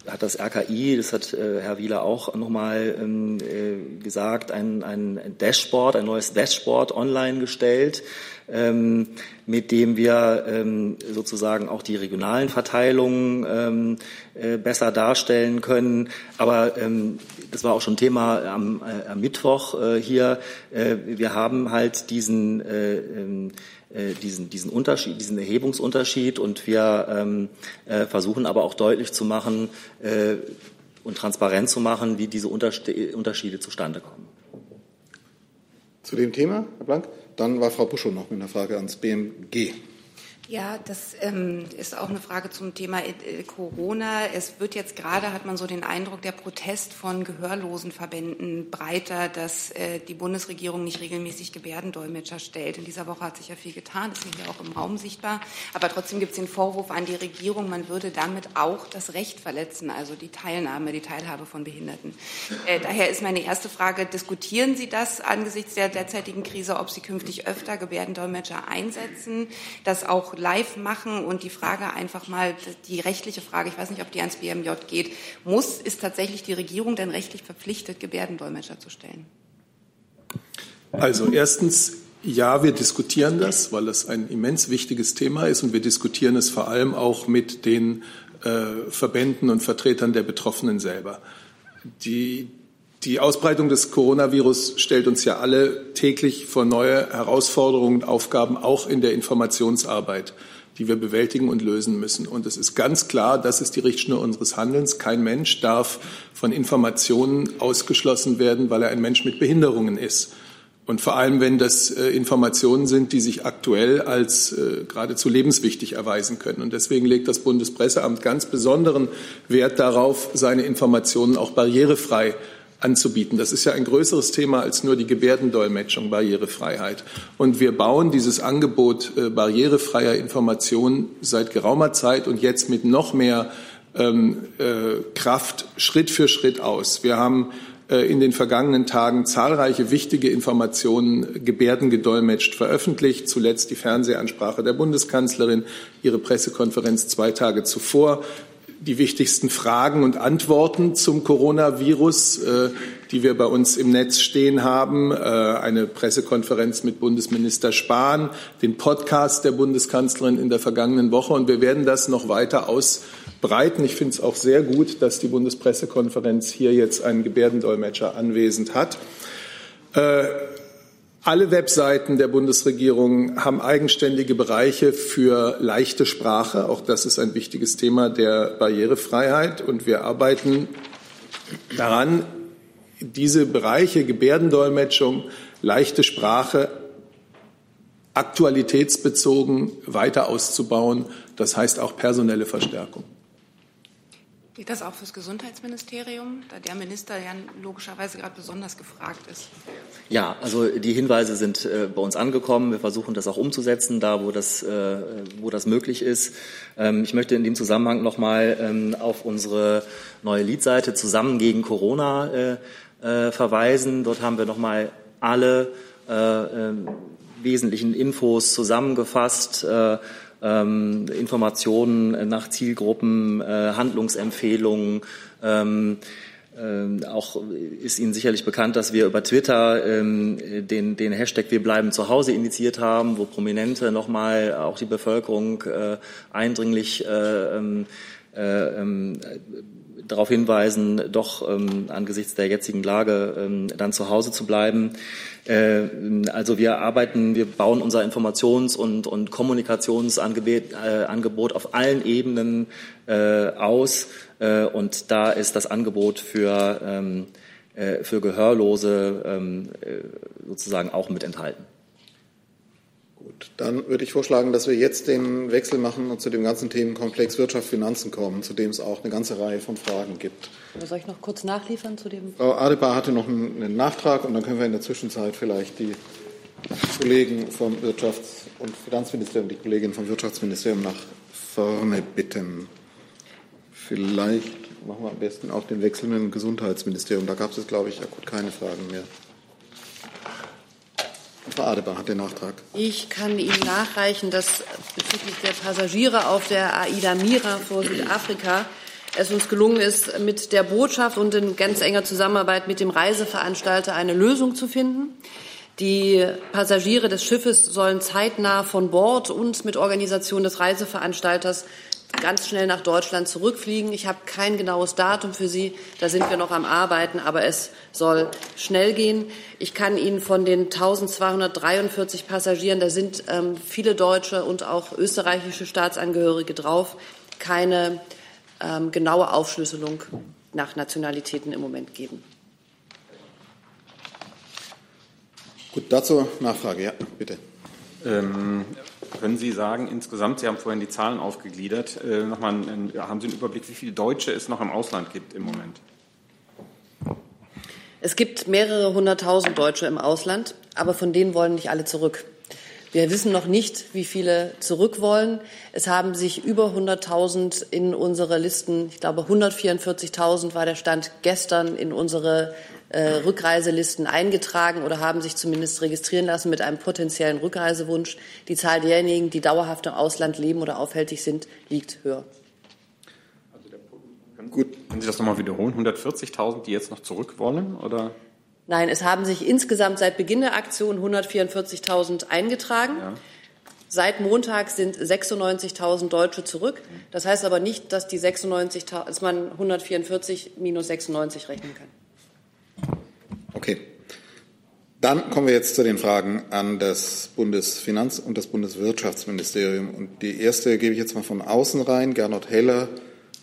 hat das RKI, das hat äh, Herr Wieler auch nochmal ähm, äh, gesagt, ein, ein Dashboard, ein neues Dashboard online gestellt, ähm, mit dem wir ähm, sozusagen auch die regionalen Verteilungen ähm, äh, besser darstellen können. Aber ähm, das war auch schon Thema am, äh, am Mittwoch äh, hier. Äh, wir haben halt diesen äh, ähm, äh, diesen, diesen Unterschied, diesen Erhebungsunterschied und wir ähm, äh, versuchen aber auch deutlich zu machen äh, und transparent zu machen, wie diese Unterschiede zustande kommen. Zu dem Thema, Herr Blank? Dann war Frau Buschow noch mit einer Frage ans BMG. Ja, das ähm, ist auch eine Frage zum Thema äh, Corona. Es wird jetzt gerade, hat man so den Eindruck, der Protest von Gehörlosenverbänden breiter, dass äh, die Bundesregierung nicht regelmäßig Gebärdendolmetscher stellt. In dieser Woche hat sich ja viel getan, das ist hier auch im Raum sichtbar. Aber trotzdem gibt es den Vorwurf an die Regierung, man würde damit auch das Recht verletzen, also die Teilnahme, die Teilhabe von Behinderten. Äh, daher ist meine erste Frage, diskutieren Sie das angesichts der derzeitigen Krise, ob Sie künftig öfter Gebärdendolmetscher einsetzen, dass auch live machen und die Frage einfach mal, die rechtliche Frage, ich weiß nicht, ob die ans BMJ geht, muss, ist tatsächlich die Regierung denn rechtlich verpflichtet, Gebärdendolmetscher zu stellen? Also erstens, ja, wir diskutieren das, weil es ein immens wichtiges Thema ist und wir diskutieren es vor allem auch mit den äh, Verbänden und Vertretern der Betroffenen selber. Die, die Ausbreitung des Coronavirus stellt uns ja alle täglich vor neue Herausforderungen und Aufgaben, auch in der Informationsarbeit, die wir bewältigen und lösen müssen. Und es ist ganz klar, das ist die Richtschnur unseres Handelns. Kein Mensch darf von Informationen ausgeschlossen werden, weil er ein Mensch mit Behinderungen ist. Und vor allem, wenn das äh, Informationen sind, die sich aktuell als äh, geradezu lebenswichtig erweisen können. Und deswegen legt das Bundespresseamt ganz besonderen Wert darauf, seine Informationen auch barrierefrei anzubieten. Das ist ja ein größeres Thema als nur die Gebärdendolmetschung, Barrierefreiheit. Und wir bauen dieses Angebot äh, barrierefreier Informationen seit geraumer Zeit und jetzt mit noch mehr ähm, äh, Kraft Schritt für Schritt aus. Wir haben äh, in den vergangenen Tagen zahlreiche wichtige Informationen gebärdengedolmetscht veröffentlicht. Zuletzt die Fernsehansprache der Bundeskanzlerin, ihre Pressekonferenz zwei Tage zuvor die wichtigsten Fragen und Antworten zum Coronavirus, äh, die wir bei uns im Netz stehen haben, äh, eine Pressekonferenz mit Bundesminister Spahn, den Podcast der Bundeskanzlerin in der vergangenen Woche. Und wir werden das noch weiter ausbreiten. Ich finde es auch sehr gut, dass die Bundespressekonferenz hier jetzt einen Gebärdendolmetscher anwesend hat. Alle Webseiten der Bundesregierung haben eigenständige Bereiche für leichte Sprache. Auch das ist ein wichtiges Thema der Barrierefreiheit. Und wir arbeiten daran, diese Bereiche Gebärdendolmetschung, leichte Sprache aktualitätsbezogen weiter auszubauen. Das heißt auch personelle Verstärkung. Geht das auch fürs Gesundheitsministerium, da der Minister ja logischerweise gerade besonders gefragt ist? Ja, also die Hinweise sind äh, bei uns angekommen. Wir versuchen das auch umzusetzen, da wo das, äh, wo das möglich ist. Ähm, ich möchte in dem Zusammenhang nochmal ähm, auf unsere neue Leadseite Zusammen gegen Corona äh, äh verweisen. Dort haben wir nochmal alle äh, ähm, wesentlichen Infos zusammengefasst. Äh, ähm, Informationen nach Zielgruppen, äh, Handlungsempfehlungen. Ähm, ähm, auch ist Ihnen sicherlich bekannt, dass wir über Twitter ähm, den, den Hashtag Wir bleiben zu Hause initiiert haben, wo Prominente nochmal auch die Bevölkerung äh, eindringlich äh, ähm, äh, ähm, darauf hinweisen, doch ähm, angesichts der jetzigen Lage ähm, dann zu Hause zu bleiben. Äh, also wir arbeiten, wir bauen unser Informations- und, und Kommunikationsangebot äh, Angebot auf allen Ebenen äh, aus. Äh, und da ist das Angebot für, ähm, äh, für Gehörlose ähm, äh, sozusagen auch mit enthalten. Gut, dann würde ich vorschlagen, dass wir jetzt den Wechsel machen und zu dem ganzen Themenkomplex Wirtschaft, Finanzen kommen, zu dem es auch eine ganze Reihe von Fragen gibt. Soll ich noch kurz nachliefern zu dem? Frau Adebar hatte noch einen Nachtrag und dann können wir in der Zwischenzeit vielleicht die Kollegen vom Wirtschafts- und Finanzministerium, die Kollegin vom Wirtschaftsministerium nach vorne bitten. Vielleicht machen wir am besten auch den Wechsel mit dem Gesundheitsministerium. Da gab es, glaube ich, akut keine Fragen mehr. Frau Adebar hat den Nachtrag. Ich kann Ihnen nachreichen, dass bezüglich der Passagiere auf der AIDA Mira vor Südafrika es uns gelungen ist, mit der Botschaft und in ganz enger Zusammenarbeit mit dem Reiseveranstalter eine Lösung zu finden. Die Passagiere des Schiffes sollen zeitnah von Bord und mit Organisation des Reiseveranstalters ganz schnell nach Deutschland zurückfliegen. Ich habe kein genaues Datum für Sie, da sind wir noch am Arbeiten, aber es soll schnell gehen. Ich kann Ihnen von den 1243 Passagieren, da sind ähm, viele deutsche und auch österreichische Staatsangehörige drauf, keine ähm, genaue Aufschlüsselung nach Nationalitäten im Moment geben. Gut, dazu Nachfrage, ja, bitte. Ähm, können Sie sagen, insgesamt, Sie haben vorhin die Zahlen aufgegliedert, äh, nochmal, haben Sie einen Überblick, wie viele Deutsche es noch im Ausland gibt im Moment? Es gibt mehrere hunderttausend Deutsche im Ausland, aber von denen wollen nicht alle zurück. Wir wissen noch nicht, wie viele zurück wollen. Es haben sich über 100.000 in unsere Listen, ich glaube 144.000 war der Stand gestern in unsere äh, Rückreiselisten eingetragen oder haben sich zumindest registrieren lassen mit einem potenziellen Rückreisewunsch. Die Zahl derjenigen, die dauerhaft im Ausland leben oder aufhältig sind, liegt höher. Gut. Können Sie das nochmal wiederholen? 140.000, die jetzt noch zurück wollen? Oder? Nein, es haben sich insgesamt seit Beginn der Aktion 144.000 eingetragen. Ja. Seit Montag sind 96.000 Deutsche zurück. Das heißt aber nicht, dass, die 96, dass man 144 minus 96 rechnen kann. Okay. Dann kommen wir jetzt zu den Fragen an das Bundesfinanz- und das Bundeswirtschaftsministerium. Und die erste gebe ich jetzt mal von außen rein. Gernot Heller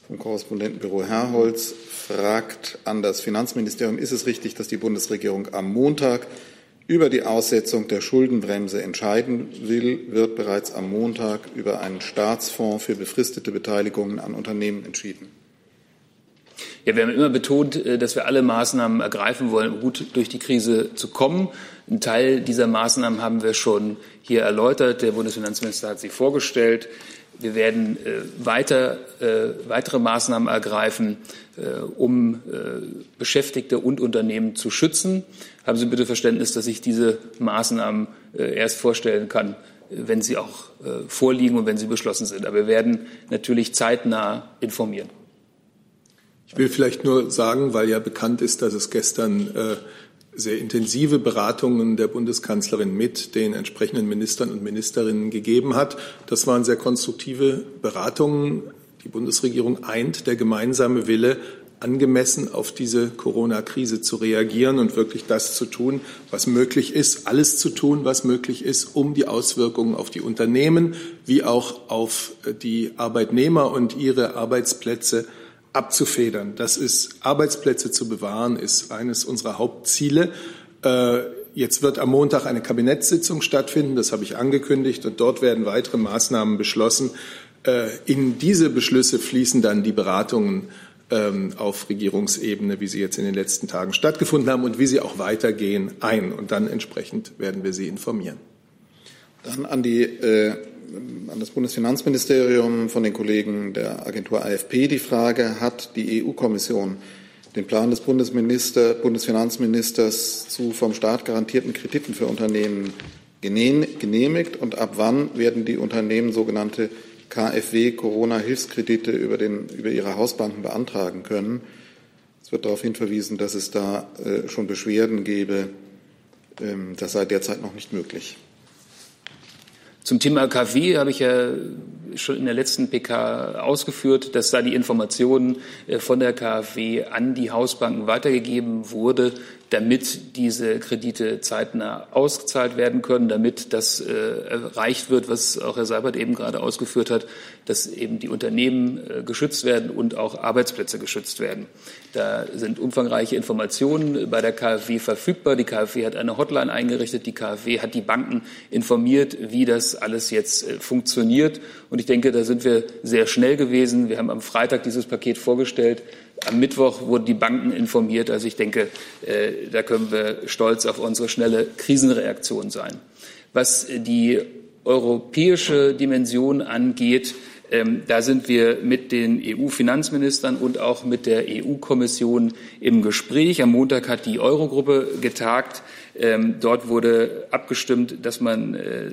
vom Korrespondentenbüro Herrholz fragt an das Finanzministerium, ist es richtig, dass die Bundesregierung am Montag über die Aussetzung der Schuldenbremse entscheiden will, wird bereits am Montag über einen Staatsfonds für befristete Beteiligungen an Unternehmen entschieden. Ja, wir haben immer betont, äh, dass wir alle Maßnahmen ergreifen wollen, um gut durch die Krise zu kommen. Ein Teil dieser Maßnahmen haben wir schon hier erläutert. Der Bundesfinanzminister hat sie vorgestellt. Wir werden äh, weiter, äh, weitere Maßnahmen ergreifen, um Beschäftigte und Unternehmen zu schützen. Haben Sie bitte Verständnis, dass ich diese Maßnahmen erst vorstellen kann, wenn sie auch vorliegen und wenn sie beschlossen sind. Aber wir werden natürlich zeitnah informieren. Ich will vielleicht nur sagen, weil ja bekannt ist, dass es gestern äh, sehr intensive Beratungen der Bundeskanzlerin mit den entsprechenden Ministern und Ministerinnen gegeben hat. Das waren sehr konstruktive Beratungen. Die Bundesregierung eint der gemeinsame Wille, angemessen auf diese Corona-Krise zu reagieren und wirklich das zu tun, was möglich ist, alles zu tun, was möglich ist, um die Auswirkungen auf die Unternehmen wie auch auf die Arbeitnehmer und ihre Arbeitsplätze abzufedern. Das ist Arbeitsplätze zu bewahren, ist eines unserer Hauptziele. Äh, jetzt wird am Montag eine Kabinettssitzung stattfinden, das habe ich angekündigt, und dort werden weitere Maßnahmen beschlossen. Äh, in diese Beschlüsse fließen dann die Beratungen ähm, auf Regierungsebene, wie sie jetzt in den letzten Tagen stattgefunden haben und wie sie auch weitergehen, ein. Und dann entsprechend werden wir Sie informieren. Dann an die äh an das Bundesfinanzministerium von den Kollegen der Agentur AFP die Frage, hat die EU-Kommission den Plan des Bundesminister, Bundesfinanzministers zu vom Staat garantierten Krediten für Unternehmen genehmigt und ab wann werden die Unternehmen sogenannte KfW Corona-Hilfskredite über, über ihre Hausbanken beantragen können. Es wird darauf hinverwiesen, dass es da äh, schon Beschwerden gebe. Ähm, das sei derzeit noch nicht möglich. Zum Thema KfW habe ich ja schon in der letzten PK ausgeführt, dass da die Informationen äh, von der KfW an die Hausbanken weitergegeben wurde, damit diese Kredite zeitnah ausgezahlt werden können, damit das äh, erreicht wird, was auch Herr Seibert eben gerade ausgeführt hat, dass eben die Unternehmen äh, geschützt werden und auch Arbeitsplätze geschützt werden. Da sind umfangreiche Informationen bei der KfW verfügbar. Die KfW hat eine Hotline eingerichtet. Die KfW hat die Banken informiert, wie das alles jetzt äh, funktioniert. Und ich denke, da sind wir sehr schnell gewesen. Wir haben am Freitag dieses Paket vorgestellt. Am Mittwoch wurden die Banken informiert. Also ich denke, äh, da können wir stolz auf unsere schnelle Krisenreaktion sein. Was die europäische Dimension angeht, ähm, da sind wir mit den EU-Finanzministern und auch mit der EU-Kommission im Gespräch. Am Montag hat die Eurogruppe getagt. Ähm, dort wurde abgestimmt, dass man äh,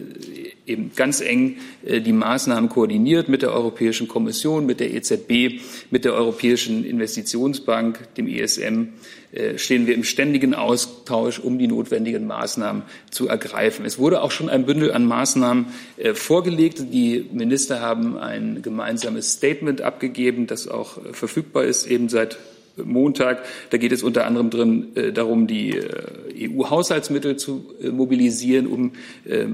eben ganz eng äh, die Maßnahmen koordiniert mit der Europäischen Kommission, mit der EZB, mit der Europäischen Investitionsbank, dem ESM äh, stehen wir im ständigen Austausch, um die notwendigen Maßnahmen zu ergreifen. Es wurde auch schon ein Bündel an Maßnahmen äh, vorgelegt. Die Minister haben ein gemeinsames Statement abgegeben, das auch verfügbar ist, eben seit Montag. Da geht es unter anderem drin, äh, darum, die äh, EU-Haushaltsmittel zu äh, mobilisieren, um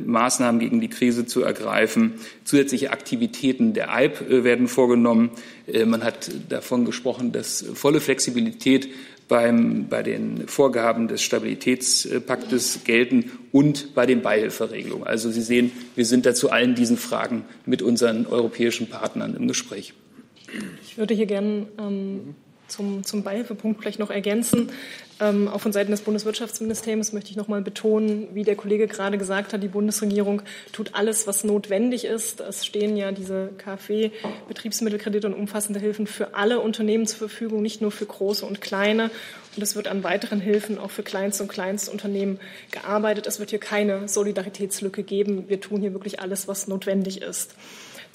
Maßnahmen gegen die Krise zu ergreifen. Zusätzliche Aktivitäten der ALP werden vorgenommen. Man hat davon gesprochen, dass volle Flexibilität beim, bei den Vorgaben des Stabilitätspaktes gelten und bei den Beihilferegelungen. Also Sie sehen, wir sind da zu allen diesen Fragen mit unseren europäischen Partnern im Gespräch. Ich würde hier gerne ähm, zum, zum Beihilfepunkt vielleicht noch ergänzen. Ähm, auch von Seiten des Bundeswirtschaftsministeriums möchte ich noch mal betonen, wie der Kollege gerade gesagt hat, die Bundesregierung tut alles, was notwendig ist. Es stehen ja diese KfW, Betriebsmittelkredite und umfassende Hilfen für alle Unternehmen zur Verfügung, nicht nur für große und kleine. Und es wird an weiteren Hilfen auch für Kleinst- und Kleinstunternehmen gearbeitet. Es wird hier keine Solidaritätslücke geben. Wir tun hier wirklich alles, was notwendig ist.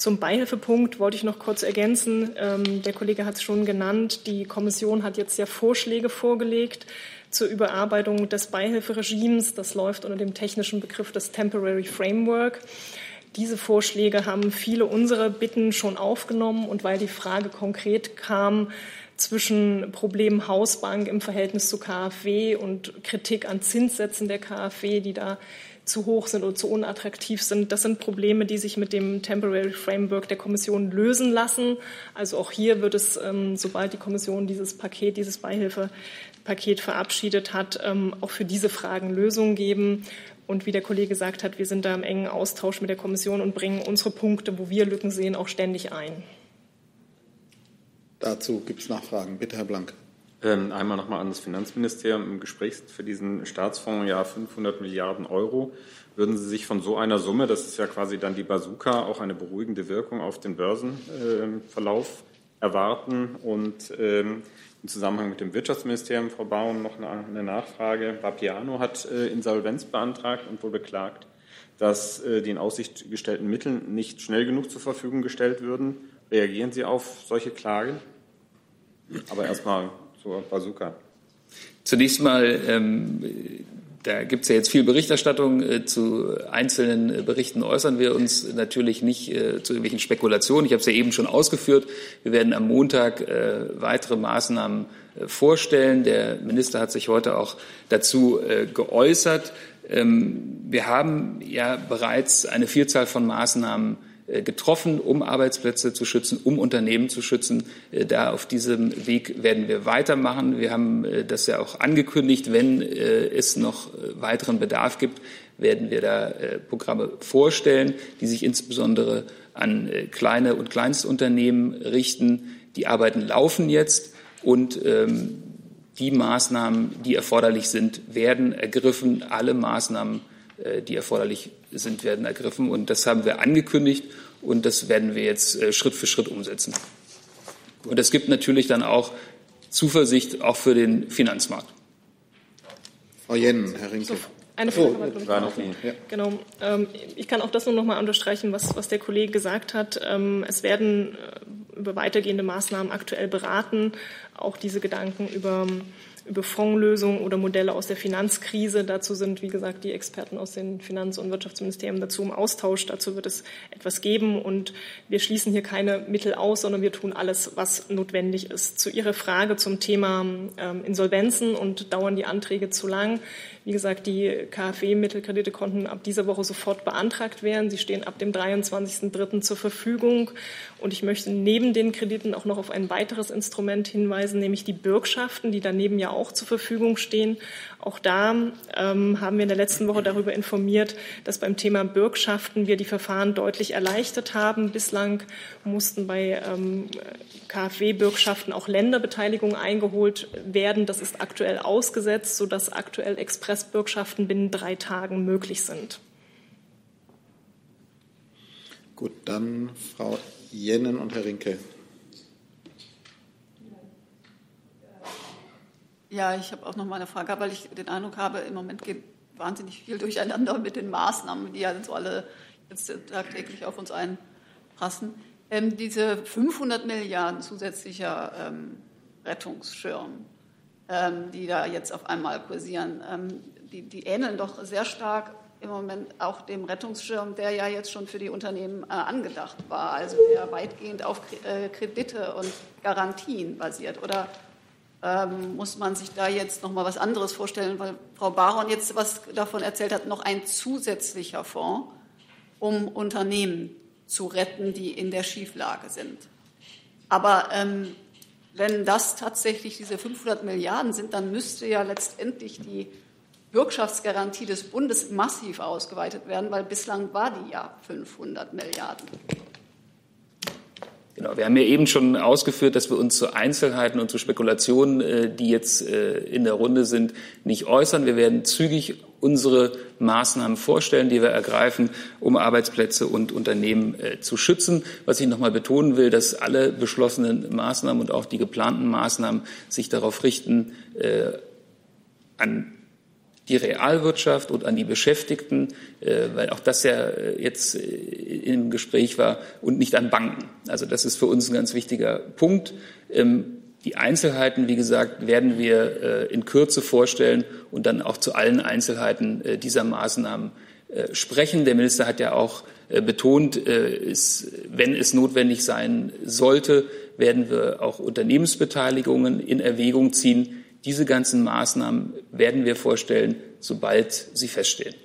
Zum Beihilfepunkt wollte ich noch kurz ergänzen. Ähm, der Kollege hat es schon genannt. Die Kommission hat jetzt ja Vorschläge vorgelegt zur Überarbeitung des Beihilferegimes. Das läuft unter dem technischen Begriff des Temporary Framework. Diese Vorschläge haben viele unserer Bitten schon aufgenommen und weil die Frage konkret kam zwischen Problem Hausbank im Verhältnis zu KfW und Kritik an Zinssätzen der KfW, die da zu hoch sind oder zu unattraktiv sind. Das sind Probleme, die sich mit dem Temporary Framework der Kommission lösen lassen. Also auch hier wird es, ähm, sobald die Kommission dieses Paket, dieses Beihilfepaket verabschiedet hat, ähm, auch für diese Fragen Lösungen geben. Und wie der Kollege gesagt hat, wir sind da im engen Austausch mit der Kommission und bringen unsere Punkte, wo wir Lücken sehen, auch ständig ein. Dazu gibt es Nachfragen. Bitte, Herr Blank. Ähm, einmal nochmal an das Finanzministerium. Im Gespräch für diesen Staatsfonds ja 500 Milliarden Euro. Würden Sie sich von so einer Summe, das ist ja quasi dann die Bazooka, auch eine beruhigende Wirkung auf den Börsenverlauf erwarten? Und ähm, im Zusammenhang mit dem Wirtschaftsministerium, Frau Baum, noch eine Nachfrage. Vapiano hat äh, Insolvenz beantragt und wohl beklagt, dass äh, die in Aussicht gestellten Mittel nicht schnell genug zur Verfügung gestellt würden. Reagieren Sie auf solche Klagen? Aber erstmal zur Bazooka? Zunächst mal, ähm, da gibt es ja jetzt viel Berichterstattung. Äh, zu einzelnen äh, Berichten äußern wir uns natürlich nicht äh, zu irgendwelchen Spekulationen. Ich habe es ja eben schon ausgeführt. Wir werden am Montag äh, weitere Maßnahmen vorstellen. Der Minister hat sich heute auch dazu geäußert. Ähm, wir haben ja bereits eine Vielzahl von Maßnahmen getroffen, um Arbeitsplätze zu schützen, um Unternehmen zu schützen. Äh, da auf diesem Weg werden wir weitermachen. Wir haben äh, das ja auch angekündigt, wenn es noch weiteren Bedarf gibt, werden wir da Programme vorstellen, die sich insbesondere an kleine und Kleinstunternehmen richten. Die Arbeiten laufen jetzt und ähm, die Maßnahmen, die erforderlich sind, werden ergriffen. Alle Maßnahmen äh, die erforderlich sind, werden ergriffen. Und das haben wir angekündigt und das werden wir jetzt äh, Schritt für Schritt umsetzen. Und es gibt natürlich dann auch Zuversicht auch für den Finanzmarkt. Frau Jennen, Herr Rinke. Eine Frage oh, war noch nie. Ja. Genau. Ähm, ich kann auch das nur noch mal unterstreichen, was, was der Kollege gesagt hat. Ähm, es werden äh, über weitergehende Maßnahmen aktuell beraten, auch diese Gedanken über über Fondslösungen oder Modelle aus der Finanzkrise. Dazu sind, wie gesagt, die Experten aus den Finanz- und Wirtschaftsministerien dazu im Austausch. Dazu wird es etwas geben und wir schließen hier keine Mittel aus, sondern wir tun alles, was notwendig ist. Zu Ihrer Frage zum Thema ähm, Insolvenzen und dauern die Anträge zu lang. Wie gesagt, die KfW-Mittelkredite konnten ab dieser Woche sofort beantragt werden. Sie stehen ab dem 23.03. zur Verfügung. Und ich möchte neben den Krediten auch noch auf ein weiteres Instrument hinweisen, nämlich die Bürgschaften, die daneben ja auch zur Verfügung stehen. Auch da ähm, haben wir in der letzten Woche darüber informiert, dass beim Thema Bürgschaften wir die Verfahren deutlich erleichtert haben. Bislang mussten bei ähm, KfW-Bürgschaften auch Länderbeteiligungen eingeholt werden. Das ist aktuell ausgesetzt, sodass aktuell Expressbürgschaften binnen drei Tagen möglich sind. Gut, dann Frau Jennen und Herr Rinke. Ja, ich habe auch noch mal eine Frage, weil ich den Eindruck habe, im Moment geht wahnsinnig viel durcheinander mit den Maßnahmen, die ja so alle jetzt tagtäglich auf uns einpassen. Ähm, diese 500 Milliarden zusätzlicher ähm, Rettungsschirm, ähm, die da jetzt auf einmal kursieren, ähm, die, die, ähneln doch sehr stark im Moment auch dem Rettungsschirm, der ja jetzt schon für die Unternehmen äh, angedacht war, also der weitgehend auf äh, Kredite und Garantien basiert. Oder ähm, muss man sich da jetzt noch mal was anderes vorstellen, weil Frau Baron jetzt was davon erzählt hat, noch ein zusätzlicher Fonds, um Unternehmen zu retten, die in der Schieflage sind. Aber ähm, wenn das tatsächlich diese 500 Milliarden sind, dann müsste ja letztendlich die Bürgschaftsgarantie des Bundes massiv ausgeweitet werden, weil bislang war die ja 500 Milliarden. Genau, wir haben ja eben schon ausgeführt, dass wir uns zu Einzelheiten und zu Spekulationen, äh, die jetzt äh, in der Runde sind, nicht äußern. Wir werden zügig unsere Maßnahmen vorstellen, die wir ergreifen, um Arbeitsplätze und Unternehmen äh, zu schützen. Was ich noch mal betonen will, dass alle beschlossenen Maßnahmen und auch die geplanten Maßnahmen sich darauf richten, an die Realwirtschaft und an die Beschäftigten, äh, weil auch das ja äh, jetzt äh, im Gespräch war, und nicht an Banken. Also das ist für uns ein ganz wichtiger Punkt. Ähm, die Einzelheiten, wie gesagt, werden wir in Kürze vorstellen und dann auch zu allen Einzelheiten dieser Maßnahmen sprechen. Der Minister hat ja auch betont, wenn es notwendig sein sollte, werden wir auch Unternehmensbeteiligungen in Erwägung ziehen. Diese ganzen Maßnahmen werden wir vorstellen, sobald sie feststehen.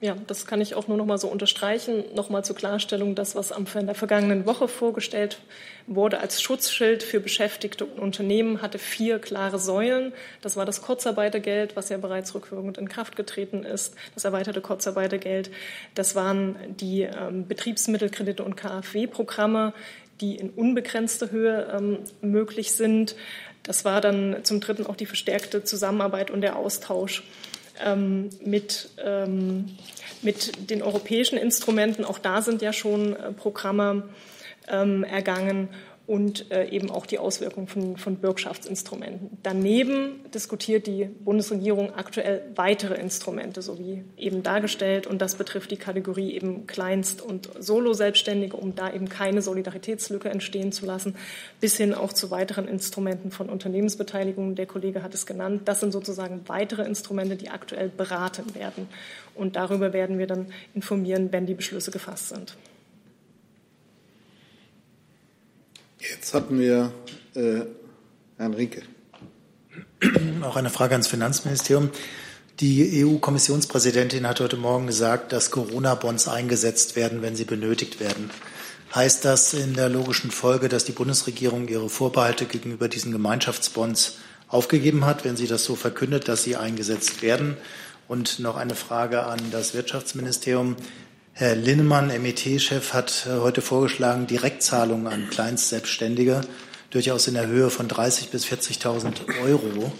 Ja, das kann ich auch nur noch mal so unterstreichen. Noch mal zur Klarstellung, das, was in der vergangenen Woche vorgestellt wurde als Schutzschild für Beschäftigte und Unternehmen, hatte vier klare Säulen. Das war das Kurzarbeitergeld, was ja bereits rückwirkend in Kraft getreten ist, das erweiterte Kurzarbeitergeld. Das waren die ähm, Betriebsmittelkredite und KfW-Programme, die in unbegrenzter Höhe ähm, möglich sind. Das war dann zum Dritten auch die verstärkte Zusammenarbeit und der Austausch ähm, mit, ähm, mit den europäischen Instrumenten. Auch da sind ja schon äh, Programme ähm, ergangen und äh, eben auch die Auswirkungen von, von Bürgschaftsinstrumenten. Daneben diskutiert die Bundesregierung aktuell weitere Instrumente, so wie eben dargestellt, und das betrifft die Kategorie eben Kleinst- und Solo-Selbstständige, um da eben keine Solidaritätslücke entstehen zu lassen, bis hin auch zu weiteren Instrumenten von Unternehmensbeteiligung. Der Kollege hat es genannt. Das sind sozusagen weitere Instrumente, die aktuell beraten werden. Und darüber werden wir dann informieren, wenn die Beschlüsse gefasst sind. Jetzt hatten wir äh, Herrn Rinke. Auch eine Frage ans Finanzministerium. Die EU-Kommissionspräsidentin hat heute Morgen gesagt, dass Corona-Bonds eingesetzt werden, wenn sie benötigt werden. Heißt das in der logischen Folge, dass die Bundesregierung ihre Vorbehalte gegenüber diesen Gemeinschaftsbonds aufgegeben hat, wenn sie das so verkündet, dass sie eingesetzt werden? Und noch eine Frage an das Wirtschaftsministerium. Herr Linnemann, MET-Chef, hat äh, heute vorgeschlagen, Direktzahlungen an Kleinstselbstständige durchaus in der Höhe von 30.000 bis 40.000 Euro,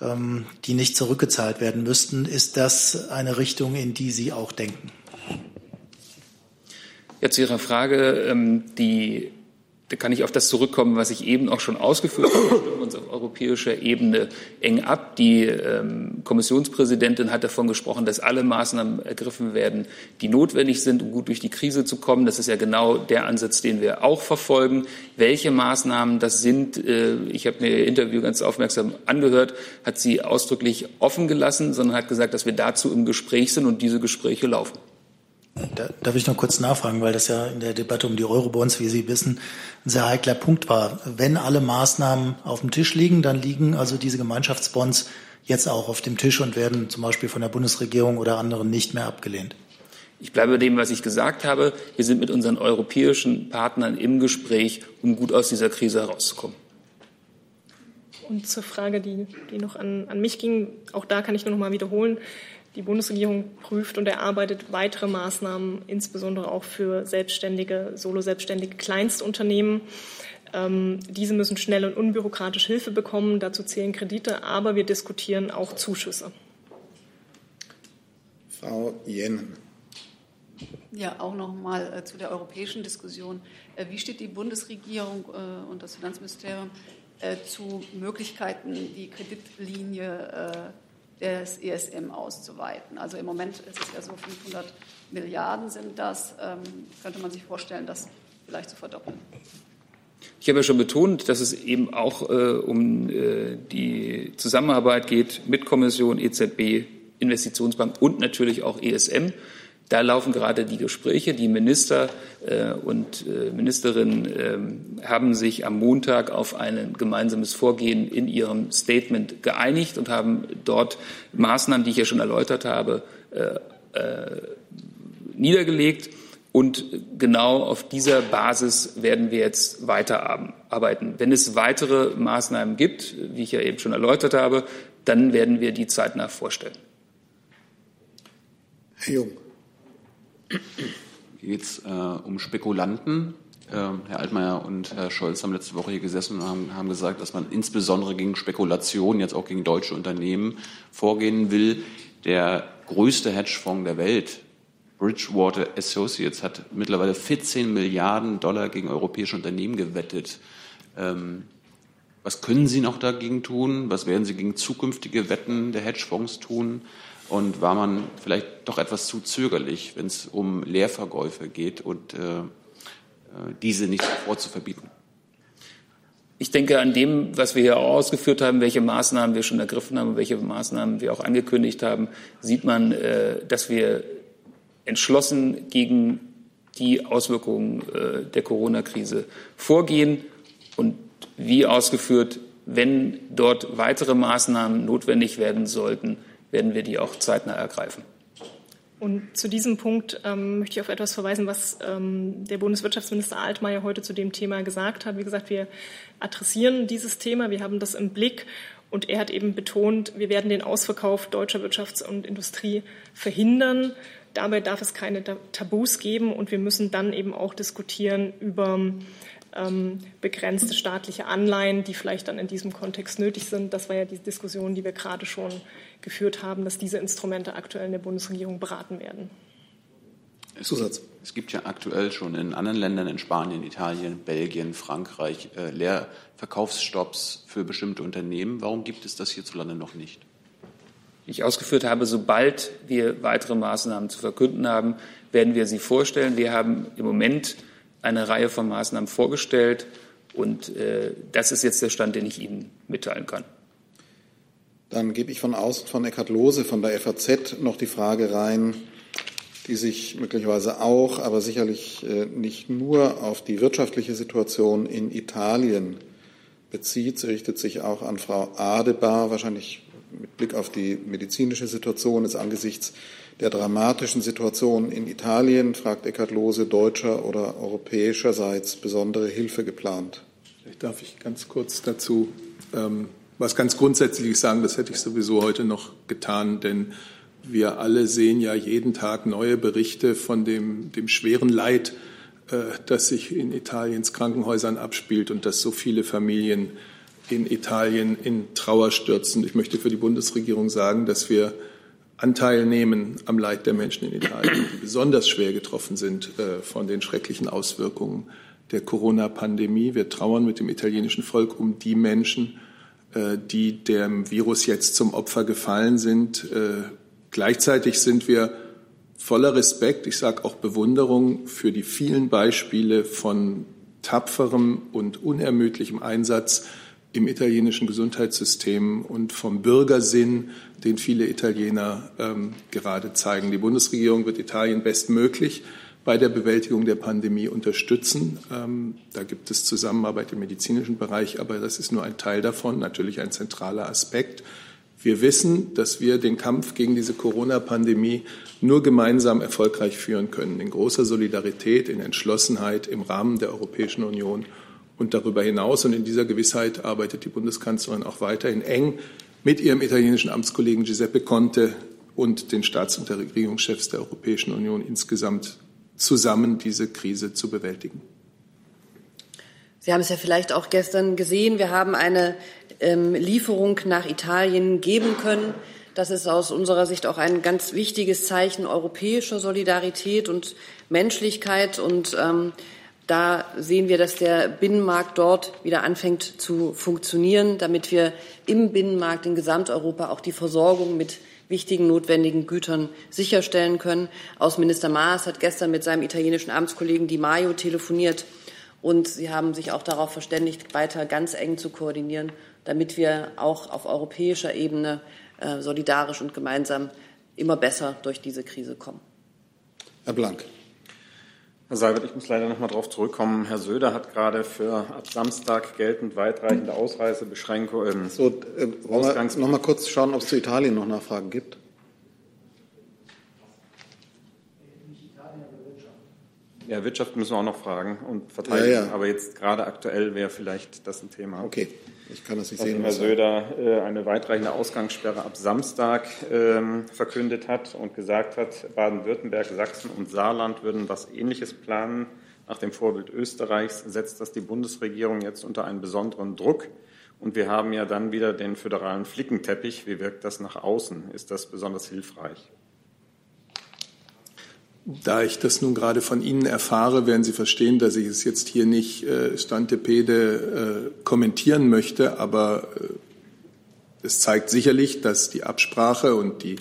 ähm, die nicht zurückgezahlt werden müssten. Ist das eine Richtung, in die Sie auch denken? Ja, zu Ihrer Frage. Ähm, die da kann ich auf das zurückkommen, was ich eben auch schon ausgeführt habe. Wir stimmen uns auf europäischer Ebene eng ab. Die ähm, Kommissionspräsidentin hat davon gesprochen, dass alle Maßnahmen ergriffen werden, die notwendig sind, um gut durch die Krise zu kommen. Das ist ja genau der Ansatz, den wir auch verfolgen. Welche Maßnahmen das sind, äh, ich habe mir Ihr Interview ganz aufmerksam angehört, hat sie ausdrücklich offen gelassen, sondern hat gesagt, dass wir dazu im Gespräch sind und diese Gespräche laufen. Da, darf ich noch kurz nachfragen, weil das ja in der Debatte um die Eurobonds, wie Sie wissen, ein sehr heikler Punkt war. Wenn alle Maßnahmen auf dem Tisch liegen, dann liegen also diese Gemeinschaftsbonds jetzt auch auf dem Tisch und werden zum Beispiel von der Bundesregierung oder anderen nicht mehr abgelehnt. Ich bleibe bei dem, was ich gesagt habe. Wir sind mit unseren europäischen Partnern im Gespräch, um gut aus dieser Krise herauszukommen. Und zur Frage, die, die noch an, an mich ging, auch da kann ich nur noch mal wiederholen. Die Bundesregierung prüft und erarbeitet weitere Maßnahmen, insbesondere auch für selbstständige, solo-selbstständige Kleinstunternehmen. Ähm, diese müssen schnell und unbürokratisch Hilfe bekommen. Dazu zählen Kredite, aber wir diskutieren auch Zuschüsse. Frau Jennen. Ja, auch noch mal äh, zu der europäischen Diskussion. Äh, wie steht die Bundesregierung äh, und das Finanzministerium äh, zu Möglichkeiten, die Kreditlinie äh, des ESM auszuweiten. Also im Moment ist es ja so, 500 Milliarden sind das. Ähm, könnte man sich vorstellen, das vielleicht zu verdoppeln? Ich habe ja schon betont, dass es eben auch äh, um äh, die Zusammenarbeit geht mit Kommission, EZB, Investitionsbank und natürlich auch ESM. Da laufen gerade die Gespräche. Die Minister äh, und äh, Ministerinnen äh, haben sich am Montag auf ein gemeinsames Vorgehen in ihrem Statement geeinigt und haben dort Maßnahmen, die ich ja schon erläutert habe, äh, äh, niedergelegt. Und genau auf dieser Basis werden wir jetzt weiterarbeiten. Wenn es weitere Maßnahmen gibt, wie ich ja eben schon erläutert habe, dann werden wir die zeitnah vorstellen. Herr Jung geht es äh, um Spekulanten. Äh, Herr Altmaier und Herr Scholz haben letzte Woche hier gesessen und haben, haben gesagt, dass man insbesondere gegen Spekulation, jetzt auch gegen deutsche Unternehmen, vorgehen will. Der größte Hedgefonds der Welt, Bridgewater Associates, hat mittlerweile 14 Milliarden Dollar gegen europäische Unternehmen gewettet. Ähm, was können Sie noch dagegen tun? Was werden Sie gegen zukünftige Wetten der Hedgefonds tun? Und war man vielleicht doch etwas zu zögerlich, wenn es um Leerverkäufe geht und äh, äh, diese nicht sofort zu verbieten? Ich denke, an dem, was wir hier auch ausgeführt haben, welche Maßnahmen wir schon ergriffen haben, welche Maßnahmen wir auch angekündigt haben, sieht man, äh, dass wir entschlossen gegen die Auswirkungen äh, der Corona-Krise vorgehen. Und wie ausgeführt, wenn dort weitere Maßnahmen notwendig werden sollten, werden wir die auch zeitnah ergreifen. Und zu diesem Punkt ähm, möchte ich auf etwas verweisen, was ähm, der Bundeswirtschaftsminister Altmaier heute zu dem Thema gesagt hat. Wie gesagt, wir adressieren dieses Thema, wir haben das im Blick und er hat eben betont, wir werden den Ausverkauf deutscher Wirtschafts- und Industrie verhindern. Dabei darf es keine Tabus geben und wir müssen dann eben auch diskutieren über ähm, begrenzte staatliche Anleihen, die vielleicht dann in diesem Kontext nötig sind. Das war ja die Diskussion, die wir gerade schon geführt haben, dass diese Instrumente aktuell in der Bundesregierung beraten werden. Zusatz. Es gibt ja aktuell schon in anderen Ländern, in Spanien, Italien, Belgien, Frankreich, äh, Leerverkaufsstopps für bestimmte Unternehmen. Warum gibt es das hierzulande noch nicht? Wie ich ausgeführt habe, sobald wir weitere Maßnahmen zu verkünden haben, werden wir sie vorstellen. Wir haben im Moment eine Reihe von Maßnahmen vorgestellt und äh, das ist jetzt der Stand, den ich Ihnen mitteilen kann. Dann gebe ich von außen von Eckhard Lose von der FAZ noch die Frage rein, die sich möglicherweise auch, aber sicherlich äh, nicht nur auf die wirtschaftliche Situation in Italien bezieht. Sie richtet sich auch an Frau Adebar, wahrscheinlich mit Blick auf die medizinische Situation ist angesichts der dramatischen Situation in Italien, fragt Eckhard Lose, deutscher oder europäischerseits besondere Hilfe geplant? Vielleicht darf ich ganz kurz dazu ähm, was ganz Grundsätzliches sagen, das hätte ich sowieso heute noch getan, denn wir alle sehen ja jeden Tag neue Berichte von dem, dem schweren Leid, äh, das sich in Italiens Krankenhäusern abspielt und dass so viele Familien in Italien in Trauer stürzen. Ich möchte für die Bundesregierung sagen, dass wir Anteil nehmen am Leid der Menschen in Italien, die besonders schwer getroffen sind äh, von den schrecklichen Auswirkungen der Corona-Pandemie. Wir trauern mit dem italienischen Volk um die Menschen, äh, die dem Virus jetzt zum Opfer gefallen sind. Äh, gleichzeitig sind wir voller Respekt, ich sage auch Bewunderung für die vielen Beispiele von tapferem und unermüdlichem Einsatz im italienischen Gesundheitssystem und vom Bürgersinn, den viele Italiener ähm, gerade zeigen. Die Bundesregierung wird Italien bestmöglich bei der Bewältigung der Pandemie unterstützen. Ähm, da gibt es Zusammenarbeit im medizinischen Bereich, aber das ist nur ein Teil davon, natürlich ein zentraler Aspekt. Wir wissen, dass wir den Kampf gegen diese Corona-Pandemie nur gemeinsam erfolgreich führen können, in großer Solidarität, in Entschlossenheit im Rahmen der Europäischen Union und darüber hinaus. Und in dieser Gewissheit arbeitet die Bundeskanzlerin auch weiterhin eng mit ihrem italienischen Amtskollegen Giuseppe Conte und den Staats- und Regierungschefs der Europäischen Union insgesamt zusammen diese Krise zu bewältigen. Sie haben es ja vielleicht auch gestern gesehen. Wir haben eine ähm, Lieferung nach Italien geben können. Das ist aus unserer Sicht auch ein ganz wichtiges Zeichen europäischer Solidarität und Menschlichkeit. Und ähm, da sehen wir, dass der Binnenmarkt dort wieder anfängt zu funktionieren, damit wir im Binnenmarkt in Gesamteuropa auch die Versorgung mit wichtigen notwendigen Gütern sicherstellen können. Außenminister Maas hat gestern mit seinem italienischen Amtskollegen Di Maio telefoniert und sie haben sich auch darauf verständigt, weiter ganz eng zu koordinieren, damit wir auch auf europäischer Ebene äh, solidarisch und gemeinsam immer besser durch diese Krise kommen. Herr Blank. Herr Seibert, ich muss leider noch mal darauf zurückkommen. Herr Söder hat gerade für ab Samstag geltend weitreichende Ausreisebeschränkungen. Ähm, so, äh, wollen wir noch mal kurz schauen, ob es zu Italien noch Nachfragen gibt? Ja, Wirtschaft müssen wir auch noch fragen und verteidigen. Ja, ja. Aber jetzt gerade aktuell wäre vielleicht das ein Thema. Okay. Ich kann das nicht sehen. Herr Söder äh, eine weitreichende Ausgangssperre ab Samstag ähm, verkündet hat und gesagt hat, Baden-Württemberg, Sachsen und Saarland würden was Ähnliches planen. Nach dem Vorbild Österreichs setzt das die Bundesregierung jetzt unter einen besonderen Druck. Und wir haben ja dann wieder den föderalen Flickenteppich. Wie wirkt das nach außen? Ist das besonders hilfreich? Da ich das nun gerade von Ihnen erfahre, werden Sie verstehen, dass ich es jetzt hier nicht äh, stantepede äh, kommentieren möchte, aber äh, es zeigt sicherlich, dass die Absprache und die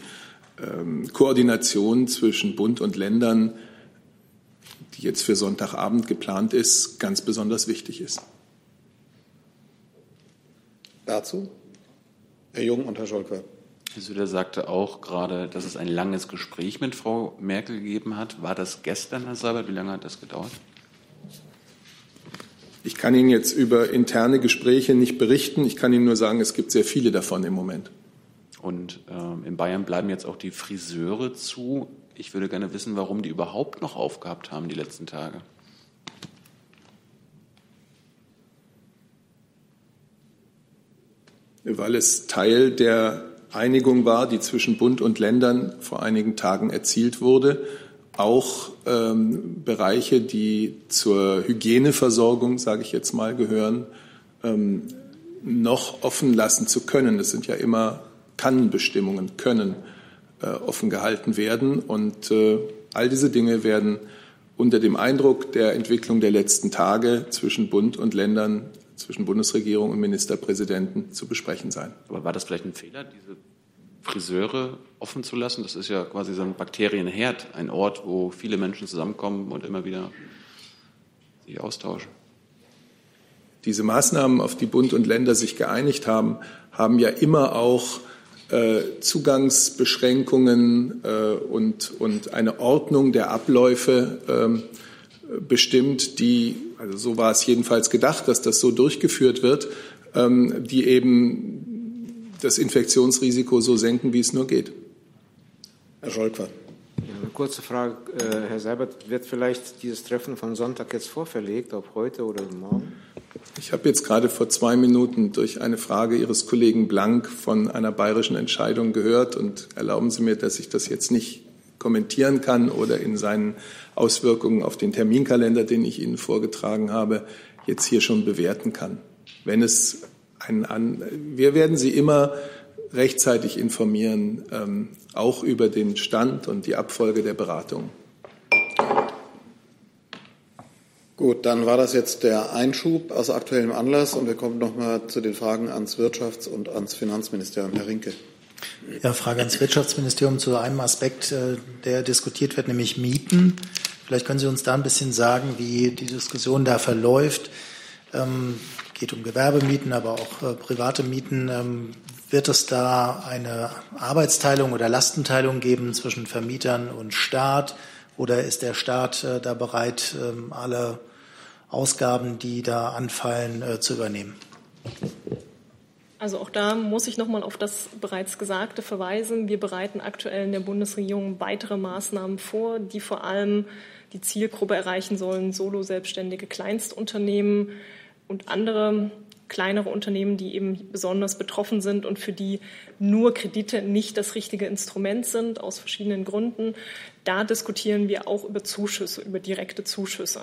ähm, Koordination zwischen Bund und Ländern, die jetzt für Sonntagabend geplant ist, ganz besonders wichtig ist. Dazu Herr Jung und Herr Scholker. Herr Söder sagte auch gerade, dass es ein langes Gespräch mit Frau Merkel gegeben hat. War das gestern, Herr Seibert? Wie lange hat das gedauert? Ich kann Ihnen jetzt über interne Gespräche nicht berichten. Ich kann Ihnen nur sagen, es gibt sehr viele davon im Moment. Und äh, in Bayern bleiben jetzt auch die Friseure zu. Ich würde gerne wissen, warum die überhaupt noch aufgehabt haben die letzten Tage. Weil es Teil der Einigung war, die zwischen Bund und Ländern vor einigen Tagen erzielt wurde, auch ähm, Bereiche, die zur Hygieneversorgung, sage ich jetzt mal, gehören, ähm, noch offen lassen zu können. Das sind ja immer Kannbestimmungen, können äh, offen gehalten werden. Und äh, all diese Dinge werden unter dem Eindruck der Entwicklung der letzten Tage zwischen Bund und Ländern zwischen Bundesregierung und Ministerpräsidenten zu besprechen sein. Aber war das vielleicht ein Fehler, diese Friseure offen zu lassen? Das ist ja quasi so ein Bakterienherd, ein Ort, wo viele Menschen zusammenkommen und immer wieder sich austauschen. Diese Maßnahmen, auf die Bund und Länder sich geeinigt haben, haben ja immer auch äh, Zugangsbeschränkungen äh, und, und eine Ordnung der Abläufe ähm, bestimmt, die, also so war es jedenfalls gedacht, dass das so durchgeführt wird, ähm, die eben das Infektionsrisiko so senken, wie es nur geht. Herr Scholker. Eine kurze Frage, äh, Herr Seibert, wird vielleicht dieses Treffen von Sonntag jetzt vorverlegt, ob heute oder morgen? Ich habe jetzt gerade vor zwei Minuten durch eine Frage Ihres Kollegen Blank von einer bayerischen Entscheidung gehört und erlauben Sie mir, dass ich das jetzt nicht kommentieren kann oder in seinen Auswirkungen auf den Terminkalender, den ich Ihnen vorgetragen habe, jetzt hier schon bewerten kann. Wenn es einen an, wir werden Sie immer rechtzeitig informieren, ähm, auch über den Stand und die Abfolge der Beratung. Gut, dann war das jetzt der Einschub aus aktuellem Anlass und wir kommen noch mal zu den Fragen ans Wirtschafts- und ans Finanzministerium. Herr Rinke. Ja, Frage ans Wirtschaftsministerium zu einem Aspekt, äh, der diskutiert wird, nämlich Mieten. Vielleicht können Sie uns da ein bisschen sagen, wie die Diskussion da verläuft. Ähm, geht um Gewerbemieten, aber auch äh, private Mieten. Ähm, wird es da eine Arbeitsteilung oder Lastenteilung geben zwischen Vermietern und Staat? Oder ist der Staat äh, da bereit, ähm, alle Ausgaben, die da anfallen, äh, zu übernehmen? Also auch da muss ich noch mal auf das bereits Gesagte verweisen. Wir bereiten aktuell in der Bundesregierung weitere Maßnahmen vor, die vor allem die Zielgruppe erreichen sollen, Solo-Selbstständige Kleinstunternehmen und andere kleinere Unternehmen, die eben besonders betroffen sind und für die nur Kredite nicht das richtige Instrument sind, aus verschiedenen Gründen. Da diskutieren wir auch über Zuschüsse, über direkte Zuschüsse.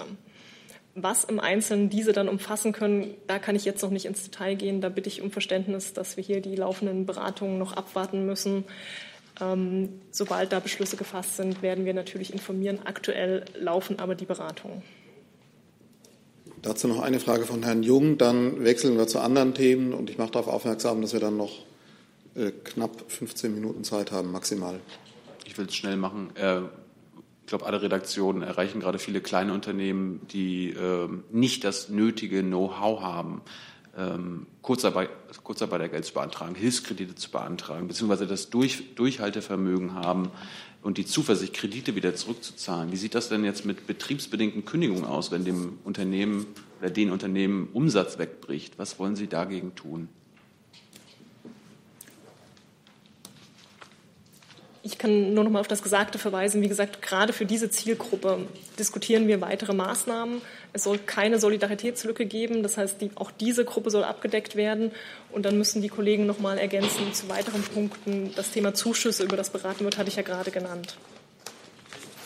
Was im Einzelnen diese dann umfassen können, da kann ich jetzt noch nicht ins Detail gehen. Da bitte ich um Verständnis, dass wir hier die laufenden Beratungen noch abwarten müssen. Ähm, sobald da Beschlüsse gefasst sind, werden wir natürlich informieren. Aktuell laufen aber die Beratungen. Dazu noch eine Frage von Herrn Jung. Dann wechseln wir zu anderen Themen und ich mache darauf aufmerksam, dass wir dann noch äh, knapp 15 Minuten Zeit haben, maximal. Ich will es schnell machen. Äh, ich glaube, alle Redaktionen erreichen gerade viele kleine Unternehmen, die äh, nicht das nötige Know-how haben, ähm, Kurzarbeit, Kurzarbeitergeld zu beantragen, Hilfskredite zu beantragen, beziehungsweise das Durch, Durchhaltevermögen haben und die Zuversicht, Kredite wieder zurückzuzahlen. Wie sieht das denn jetzt mit betriebsbedingten Kündigungen aus, wenn dem Unternehmen oder den Unternehmen Umsatz wegbricht? Was wollen Sie dagegen tun? Ich kann nur noch mal auf das Gesagte verweisen. Wie gesagt, gerade für diese Zielgruppe diskutieren wir weitere Maßnahmen. Es soll keine Solidaritätslücke geben. Das heißt, die, auch diese Gruppe soll abgedeckt werden. Und dann müssen die Kollegen noch mal ergänzen zu weiteren Punkten. Das Thema Zuschüsse, über das beraten wird, hatte ich ja gerade genannt.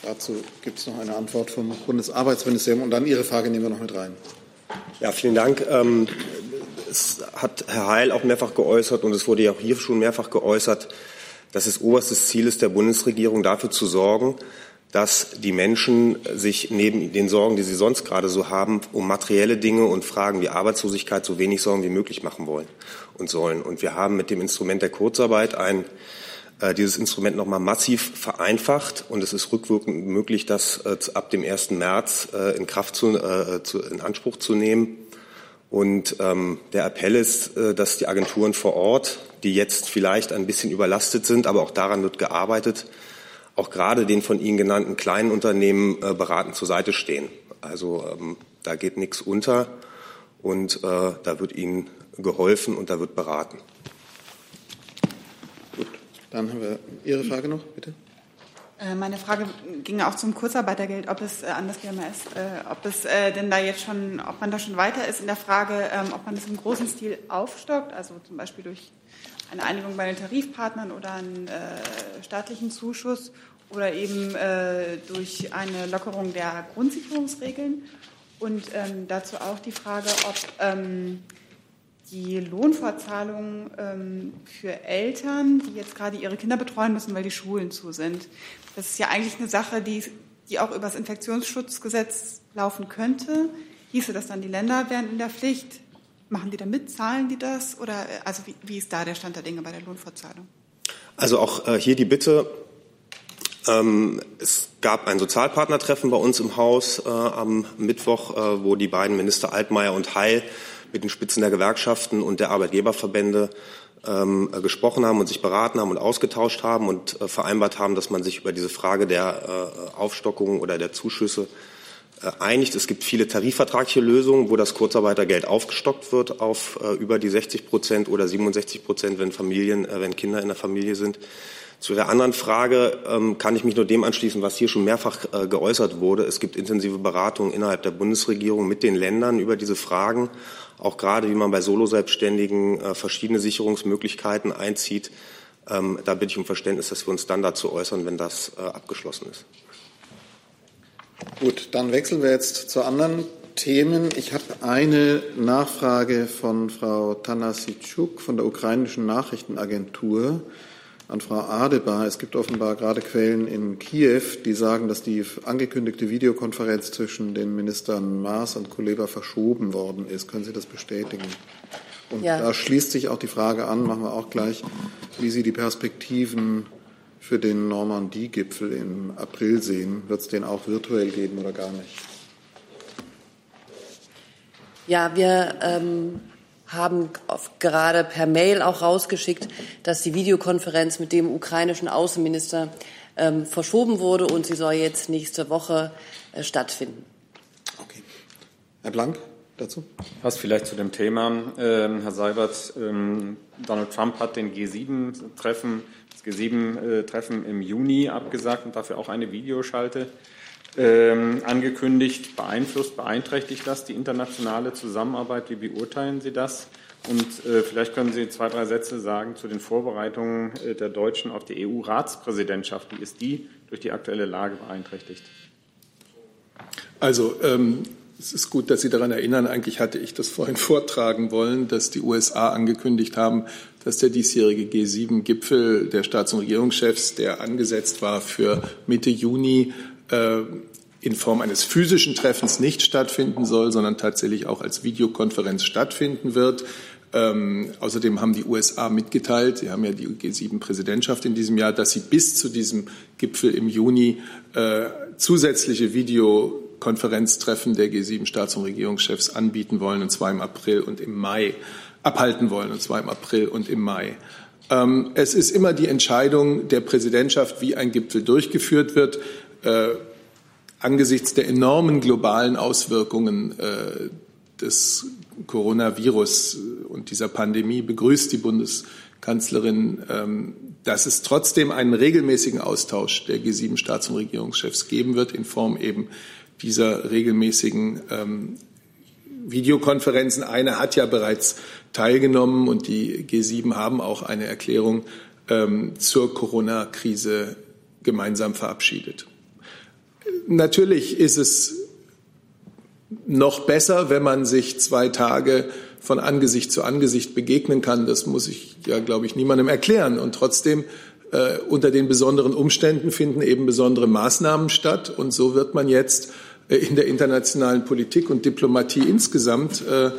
Dazu gibt es noch eine Antwort vom Bundesarbeitsministerium. Und dann Ihre Frage nehmen wir noch mit rein. Ja, vielen Dank. Ähm, es hat Herr Heil auch mehrfach geäußert und es wurde ja auch hier schon mehrfach geäußert, dass es oberstes Ziel ist der Bundesregierung, dafür zu sorgen, dass die Menschen sich neben den Sorgen, die sie sonst gerade so haben, um materielle Dinge und Fragen wie Arbeitslosigkeit so wenig Sorgen wie möglich machen wollen und sollen. Und wir haben mit dem Instrument der Kurzarbeit ein äh, dieses Instrument nochmal massiv vereinfacht und es ist rückwirkend möglich, das äh, ab dem 1. März äh, in Kraft zu, äh, zu, in Anspruch zu nehmen. Und ähm, der Appell ist, äh, dass die Agenturen vor Ort, die jetzt vielleicht ein bisschen überlastet sind, aber auch daran wird gearbeitet, auch gerade den von Ihnen genannten kleinen Unternehmen äh, beratend zur Seite stehen. Also ähm, da geht nichts unter und äh, da wird Ihnen geholfen und da wird beraten. Gut, dann haben wir Ihre Frage noch, bitte. Äh, meine Frage ging auch zum Kurzarbeitergeld, ob es an das BMS, ob es äh, denn da jetzt schon, ob man da schon weiter ist in der Frage, ähm, ob man das im großen Stil aufstockt, also zum Beispiel durch eine Einigung bei den Tarifpartnern oder einen äh, staatlichen Zuschuss oder eben äh, durch eine Lockerung der Grundsicherungsregeln. Und ähm, dazu auch die Frage, ob ähm, die Lohnfortzahlung ähm, für Eltern, die jetzt gerade ihre Kinder betreuen müssen, weil die Schulen zu sind, das ist ja eigentlich eine Sache, die, die auch über das Infektionsschutzgesetz laufen könnte. Hieße das dann, die Länder wären in der Pflicht? Machen die da mit? Zahlen die das? Oder also wie, wie ist da der Stand der Dinge bei der Lohnfortzahlung? Also auch äh, hier die Bitte. Ähm, es gab ein Sozialpartnertreffen bei uns im Haus äh, am Mittwoch, äh, wo die beiden Minister Altmaier und Heil mit den Spitzen der Gewerkschaften und der Arbeitgeberverbände ähm, äh, gesprochen haben und sich beraten haben und ausgetauscht haben und äh, vereinbart haben, dass man sich über diese Frage der äh, Aufstockung oder der Zuschüsse äh, einigt. Es gibt viele tarifvertragliche Lösungen, wo das Kurzarbeitergeld aufgestockt wird auf äh, über die 60 Prozent oder 67 Prozent, wenn Familien, äh, wenn Kinder in der Familie sind. Zu der anderen Frage ähm, kann ich mich nur dem anschließen, was hier schon mehrfach äh, geäußert wurde. Es gibt intensive Beratungen innerhalb der Bundesregierung mit den Ländern über diese Fragen, auch gerade wie man bei Soloselbstständigen äh, verschiedene Sicherungsmöglichkeiten einzieht. Ähm, da bitte ich um Verständnis, dass wir uns dann dazu äußern, wenn das äh, abgeschlossen ist. Gut, dann wechseln wir jetzt zu anderen Themen. Ich habe eine Nachfrage von Frau Tanasitschuk von der ukrainischen Nachrichtenagentur. an Frau Adebar. Es gibt offenbar gerade Quellen in Kiew, die sagen, dass die angekündigte Videokonferenz zwischen den Ministern Maas und Kuleba verschoben worden ist. Können Sie das bestätigen? Und ja. da schließt sich auch die Frage an, machen wir auch gleich, wie Sie die Perspektiven für den Normandie-Gipfel im April sehen. Wird es den auch virtuell geben oder gar nicht? Ja, wir ähm, haben gerade per Mail auch rausgeschickt, dass die Videokonferenz mit dem ukrainischen Außenminister ähm, verschoben wurde und sie soll jetzt nächste Woche äh, stattfinden. Okay. Herr Blank dazu? Passt vielleicht zu dem Thema. Ähm, Herr Seibert, ähm, Donald Trump hat den G7-Treffen, das G7-Treffen im Juni abgesagt und dafür auch eine Videoschalte ähm, angekündigt. Beeinflusst, beeinträchtigt das die internationale Zusammenarbeit? Wie beurteilen Sie das? Und äh, vielleicht können Sie zwei, drei Sätze sagen zu den Vorbereitungen äh, der Deutschen auf die EU-Ratspräsidentschaft. Wie ist die durch die aktuelle Lage beeinträchtigt? Also ähm, es ist gut, dass Sie daran erinnern. Eigentlich hatte ich das vorhin vortragen wollen, dass die USA angekündigt haben, dass der diesjährige G7-Gipfel der Staats- und Regierungschefs, der angesetzt war für Mitte Juni, äh, in Form eines physischen Treffens nicht stattfinden soll, sondern tatsächlich auch als Videokonferenz stattfinden wird. Ähm, außerdem haben die USA mitgeteilt, sie haben ja die G7-Präsidentschaft in diesem Jahr, dass sie bis zu diesem Gipfel im Juni äh, zusätzliche Videokonferenztreffen der G7-Staats- und Regierungschefs anbieten wollen, und zwar im April und im Mai, abhalten wollen, und zwar im April und im Mai. Ähm, es ist immer die Entscheidung der Präsidentschaft, wie ein Gipfel durchgeführt wird. Äh, angesichts der enormen globalen Auswirkungen äh, des Coronavirus und dieser Pandemie begrüßt die Bundeskanzlerin, ähm, dass es trotzdem einen regelmäßigen Austausch der G7-Staats- und Regierungschefs geben wird in Form eben dieser regelmäßigen ähm, Videokonferenzen. Eine hat ja bereits teilgenommen und die G7 haben auch eine Erklärung ähm, zur Corona-Krise gemeinsam verabschiedet. Natürlich ist es noch besser, wenn man sich zwei Tage von Angesicht zu Angesicht begegnen kann. Das muss ich ja, glaube ich, niemandem erklären. Und trotzdem äh, unter den besonderen Umständen finden eben besondere Maßnahmen statt. Und so wird man jetzt äh, in der internationalen Politik und Diplomatie insgesamt äh,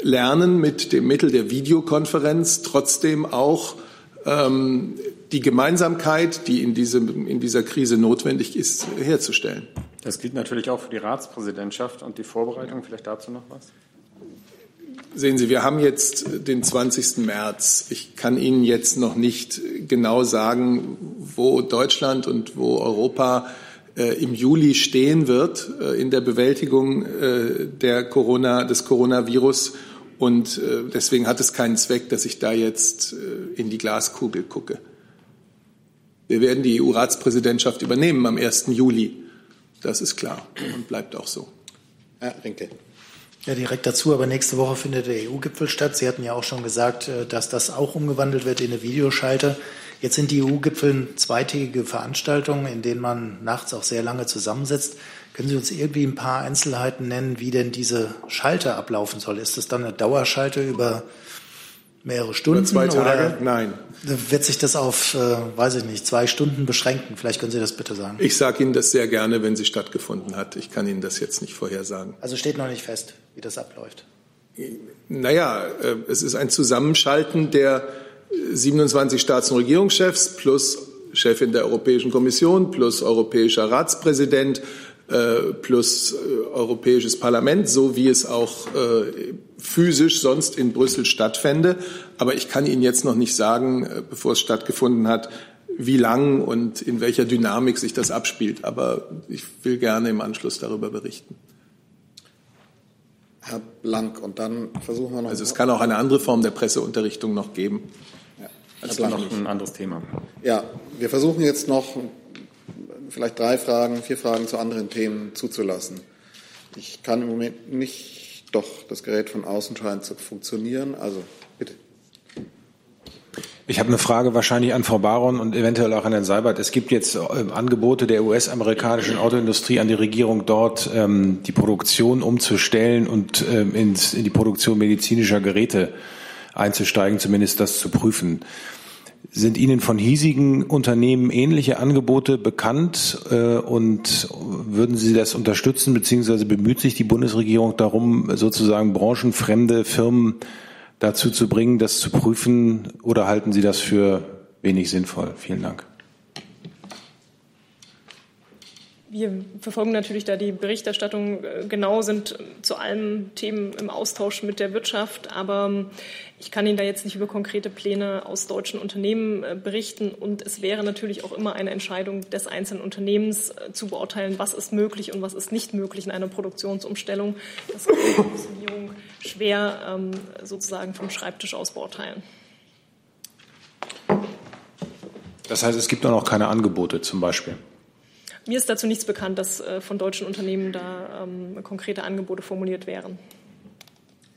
lernen, mit dem Mittel der Videokonferenz trotzdem auch ähm, die Gemeinsamkeit, die in, diesem, in dieser Krise notwendig ist, herzustellen. Das gilt natürlich auch für die Ratspräsidentschaft und die Vorbereitung. Vielleicht dazu noch was? Sehen Sie, wir haben jetzt den 20. März. Ich kann Ihnen jetzt noch nicht genau sagen, wo Deutschland und wo Europa im Juli stehen wird äh, in der Bewältigung äh, der Corona, des Coronavirus. Und äh, deswegen hat es keinen Zweck, dass ich da jetzt äh, in die Glaskugel gucke. Wir werden die EU-Ratspräsidentschaft übernehmen am 1. Juli. Das ist klar und bleibt auch so. Herr Rinke. Ja, direkt dazu, aber nächste Woche findet der EU-Gipfel statt. Sie hatten ja auch schon gesagt, äh, dass das auch umgewandelt wird in eine Videoschalte. Jetzt sind die EU-Gipfel zweitägige Veranstaltungen, in denen man nachts auch sehr lange zusammensitzt. Können Sie uns irgendwie ein paar Einzelheiten nennen, wie denn diese Schalte ablaufen soll? Ist das dann eine Dauerschalte über mehrere Stunden? Über zwei Tage? Nein. Wird sich das auf, äh, weiß ich nicht, zwei Stunden beschränken? Vielleicht können Sie das bitte sagen. Ich sage Ihnen das sehr gerne, wenn sie stattgefunden hat. Ich kann Ihnen das jetzt nicht vorhersagen. Also steht noch nicht fest, wie das abläuft. Naja, äh, es ist ein Zusammenschalten der 27 Staats- und Regierungschefs plus Chefin der Europäischen Kommission plus europäischer Ratspräsident äh, plus äh, Europäisches Parlament, so wie es auch äh, physisch sonst in Brüssel stattfände. Aber ich kann Ihnen jetzt noch nicht sagen, bevor es stattgefunden hat, wie lang und in welcher Dynamik sich das abspielt. Aber ich will gerne im Anschluss darüber berichten. Herr Blank, und dann versuchen wir noch. Also es kann auch eine andere Form der Presseunterrichtung noch geben. Ja, also noch ein anderes Thema. Ja, wir versuchen jetzt noch vielleicht drei Fragen, vier Fragen zu anderen Themen zuzulassen. Ich kann im Moment nicht, doch, das Gerät von außen scheint zu funktionieren. Also bitte. Ich habe eine Frage wahrscheinlich an Frau Baron und eventuell auch an Herrn Seibert. Es gibt jetzt ähm, Angebote der US-amerikanischen Autoindustrie an die Regierung dort, ähm, die Produktion umzustellen und ähm, ins, in die Produktion medizinischer Geräte einzusteigen, zumindest das zu prüfen. Sind Ihnen von hiesigen Unternehmen ähnliche Angebote bekannt äh, und würden Sie das unterstützen, beziehungsweise bemüht sich die Bundesregierung darum, sozusagen branchenfremde Firmen dazu zu bringen, das zu prüfen oder halten Sie das für wenig sinnvoll? Vielen Dank. Wir verfolgen natürlich da die Berichterstattung äh, genau, sind zu allen Themen im Austausch mit der Wirtschaft. Aber ähm, ich kann Ihnen da jetzt nicht über konkrete Pläne aus deutschen Unternehmen äh, berichten. Und es wäre natürlich auch immer eine Entscheidung des einzelnen Unternehmens äh, zu beurteilen, was ist möglich und was ist nicht möglich in einer Produktionsumstellung. Das kann die Bundesregierung schwer ähm, sozusagen vom Schreibtisch aus beurteilen. Das heißt, es gibt auch noch keine Angebote zum Beispiel. Mir ist dazu nichts bekannt, dass äh, von deutschen Unternehmen da ähm, konkrete Angebote formuliert wären.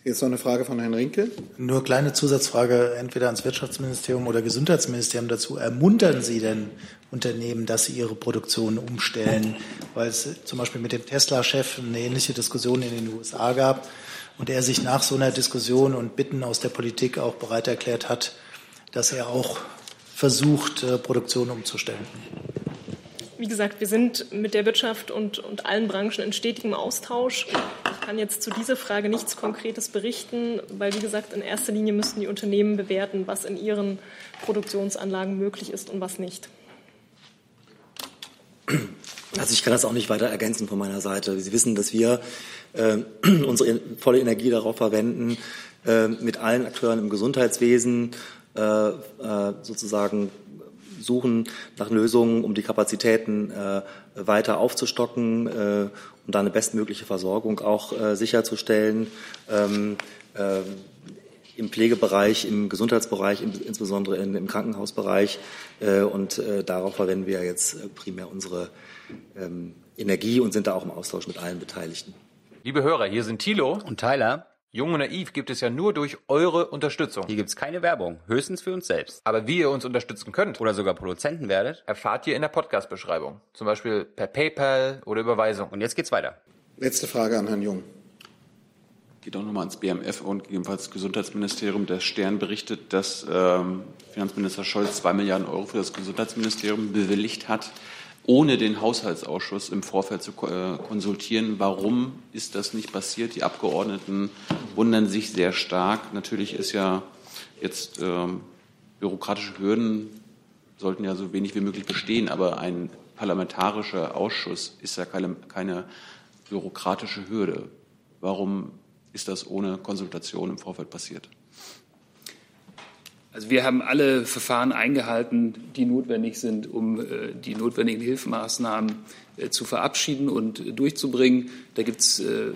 Jetzt noch eine Frage von Herrn Rinke. Nur kleine Zusatzfrage, entweder ans Wirtschaftsministerium oder Gesundheitsministerium dazu. Ermuntern Sie denn Unternehmen, dass sie ihre Produktion umstellen? Weil es zum Beispiel mit dem Tesla-Chef eine ähnliche Diskussion in den USA gab und er sich nach so einer Diskussion und Bitten aus der Politik auch bereit erklärt hat, dass er auch versucht, äh, Produktion umzustellen. Wie gesagt, wir sind mit der Wirtschaft und, und allen Branchen in stetigem Austausch. Ich kann jetzt zu dieser Frage nichts Konkretes berichten, weil, wie gesagt, in erster Linie müssten die Unternehmen bewerten, was in ihren Produktionsanlagen möglich ist und was nicht. Also ich kann das auch nicht weiter ergänzen von meiner Seite. Sie wissen, dass wir äh, unsere volle Energie darauf verwenden, äh, mit allen Akteuren im Gesundheitswesen äh, äh sozusagen suchen nach Lösungen, um die Kapazitäten äh, weiter aufzustocken, äh, um da eine bestmögliche Versorgung auch äh, sicherzustellen. Ähm, äh, im Pflegebereich, im Gesundheitsbereich, im, insbesondere in, im Krankenhausbereich. Äh, und äh, darauf verwenden wir jetzt äh, primär unsere ähm, Energie und sind da auch im Austausch mit allen Beteiligten. Liebe Hörer, hier sind Thilo und Tyler. Jung und Naiv gibt es ja nur durch eure Unterstützung. Hier gibt es keine Werbung, höchstens für uns selbst. Aber wie ihr uns unterstützen könnt oder sogar Produzenten werdet, erfahrt ihr in der Podcast-Beschreibung. Zum Beispiel per PayPal oder Überweisung. Und jetzt geht's weiter. Letzte Frage an Herrn Jung. Geht auch nochmal ans BMF und gegebenenfalls Gesundheitsministerium. Der Stern berichtet, dass ähm, Finanzminister Scholz zwei Milliarden Euro für das Gesundheitsministerium bewilligt hat ohne den Haushaltsausschuss im Vorfeld zu äh, konsultieren. Warum ist das nicht passiert? Die Abgeordneten wundern sich sehr stark. Natürlich ist ja jetzt ähm, bürokratische Hürden sollten ja so wenig wie möglich bestehen, aber ein parlamentarischer Ausschuss ist ja keine, keine bürokratische Hürde. Warum ist das ohne Konsultation im Vorfeld passiert? Also wir haben alle Verfahren eingehalten, die notwendig sind, um äh, die notwendigen Hilfsmaßnahmen äh, zu verabschieden und durchzubringen. Da gibt es äh,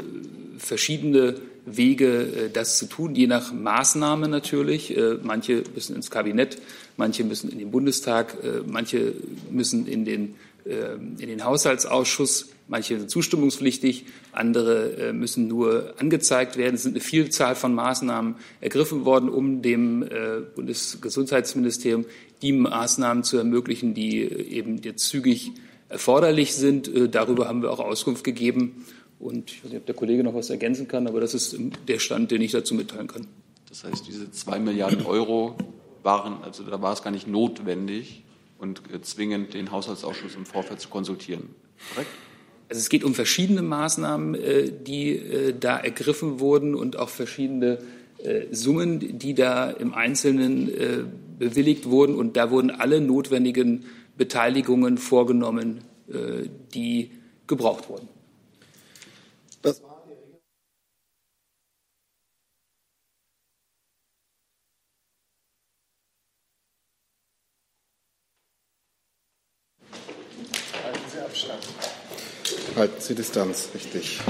verschiedene Wege, das zu tun, je nach Maßnahme natürlich. Manche müssen ins Kabinett, manche müssen in den Bundestag, manche müssen in den, in den Haushaltsausschuss. Manche sind zustimmungspflichtig, andere äh, müssen nur angezeigt werden. Es sind eine Vielzahl von Maßnahmen ergriffen worden, um dem äh, Bundesgesundheitsministerium die Maßnahmen zu ermöglichen, die äh, eben jetzt zügig erforderlich sind. Darüber haben wir auch Auskunft gegeben. Und ich weiß nicht, ob der Kollege noch was ergänzen kann, aber das ist der Stand, den ich dazu mitteilen kann. Das heißt, diese zwei Milliarden Euro waren, also da war es gar nicht notwendig und zwingend den Haushaltsausschuss im Vorfeld zu konsultieren. Korrekt? Also es geht um verschiedene Maßnahmen, äh, die äh, da ergriffen wurden und auch verschiedene äh, Summen, die da im Einzelnen bewilligt wurden. Und da wurden alle notwendigen Beteiligungen vorgenommen, die gebraucht wurden. Halten Sie Distanz, richtig.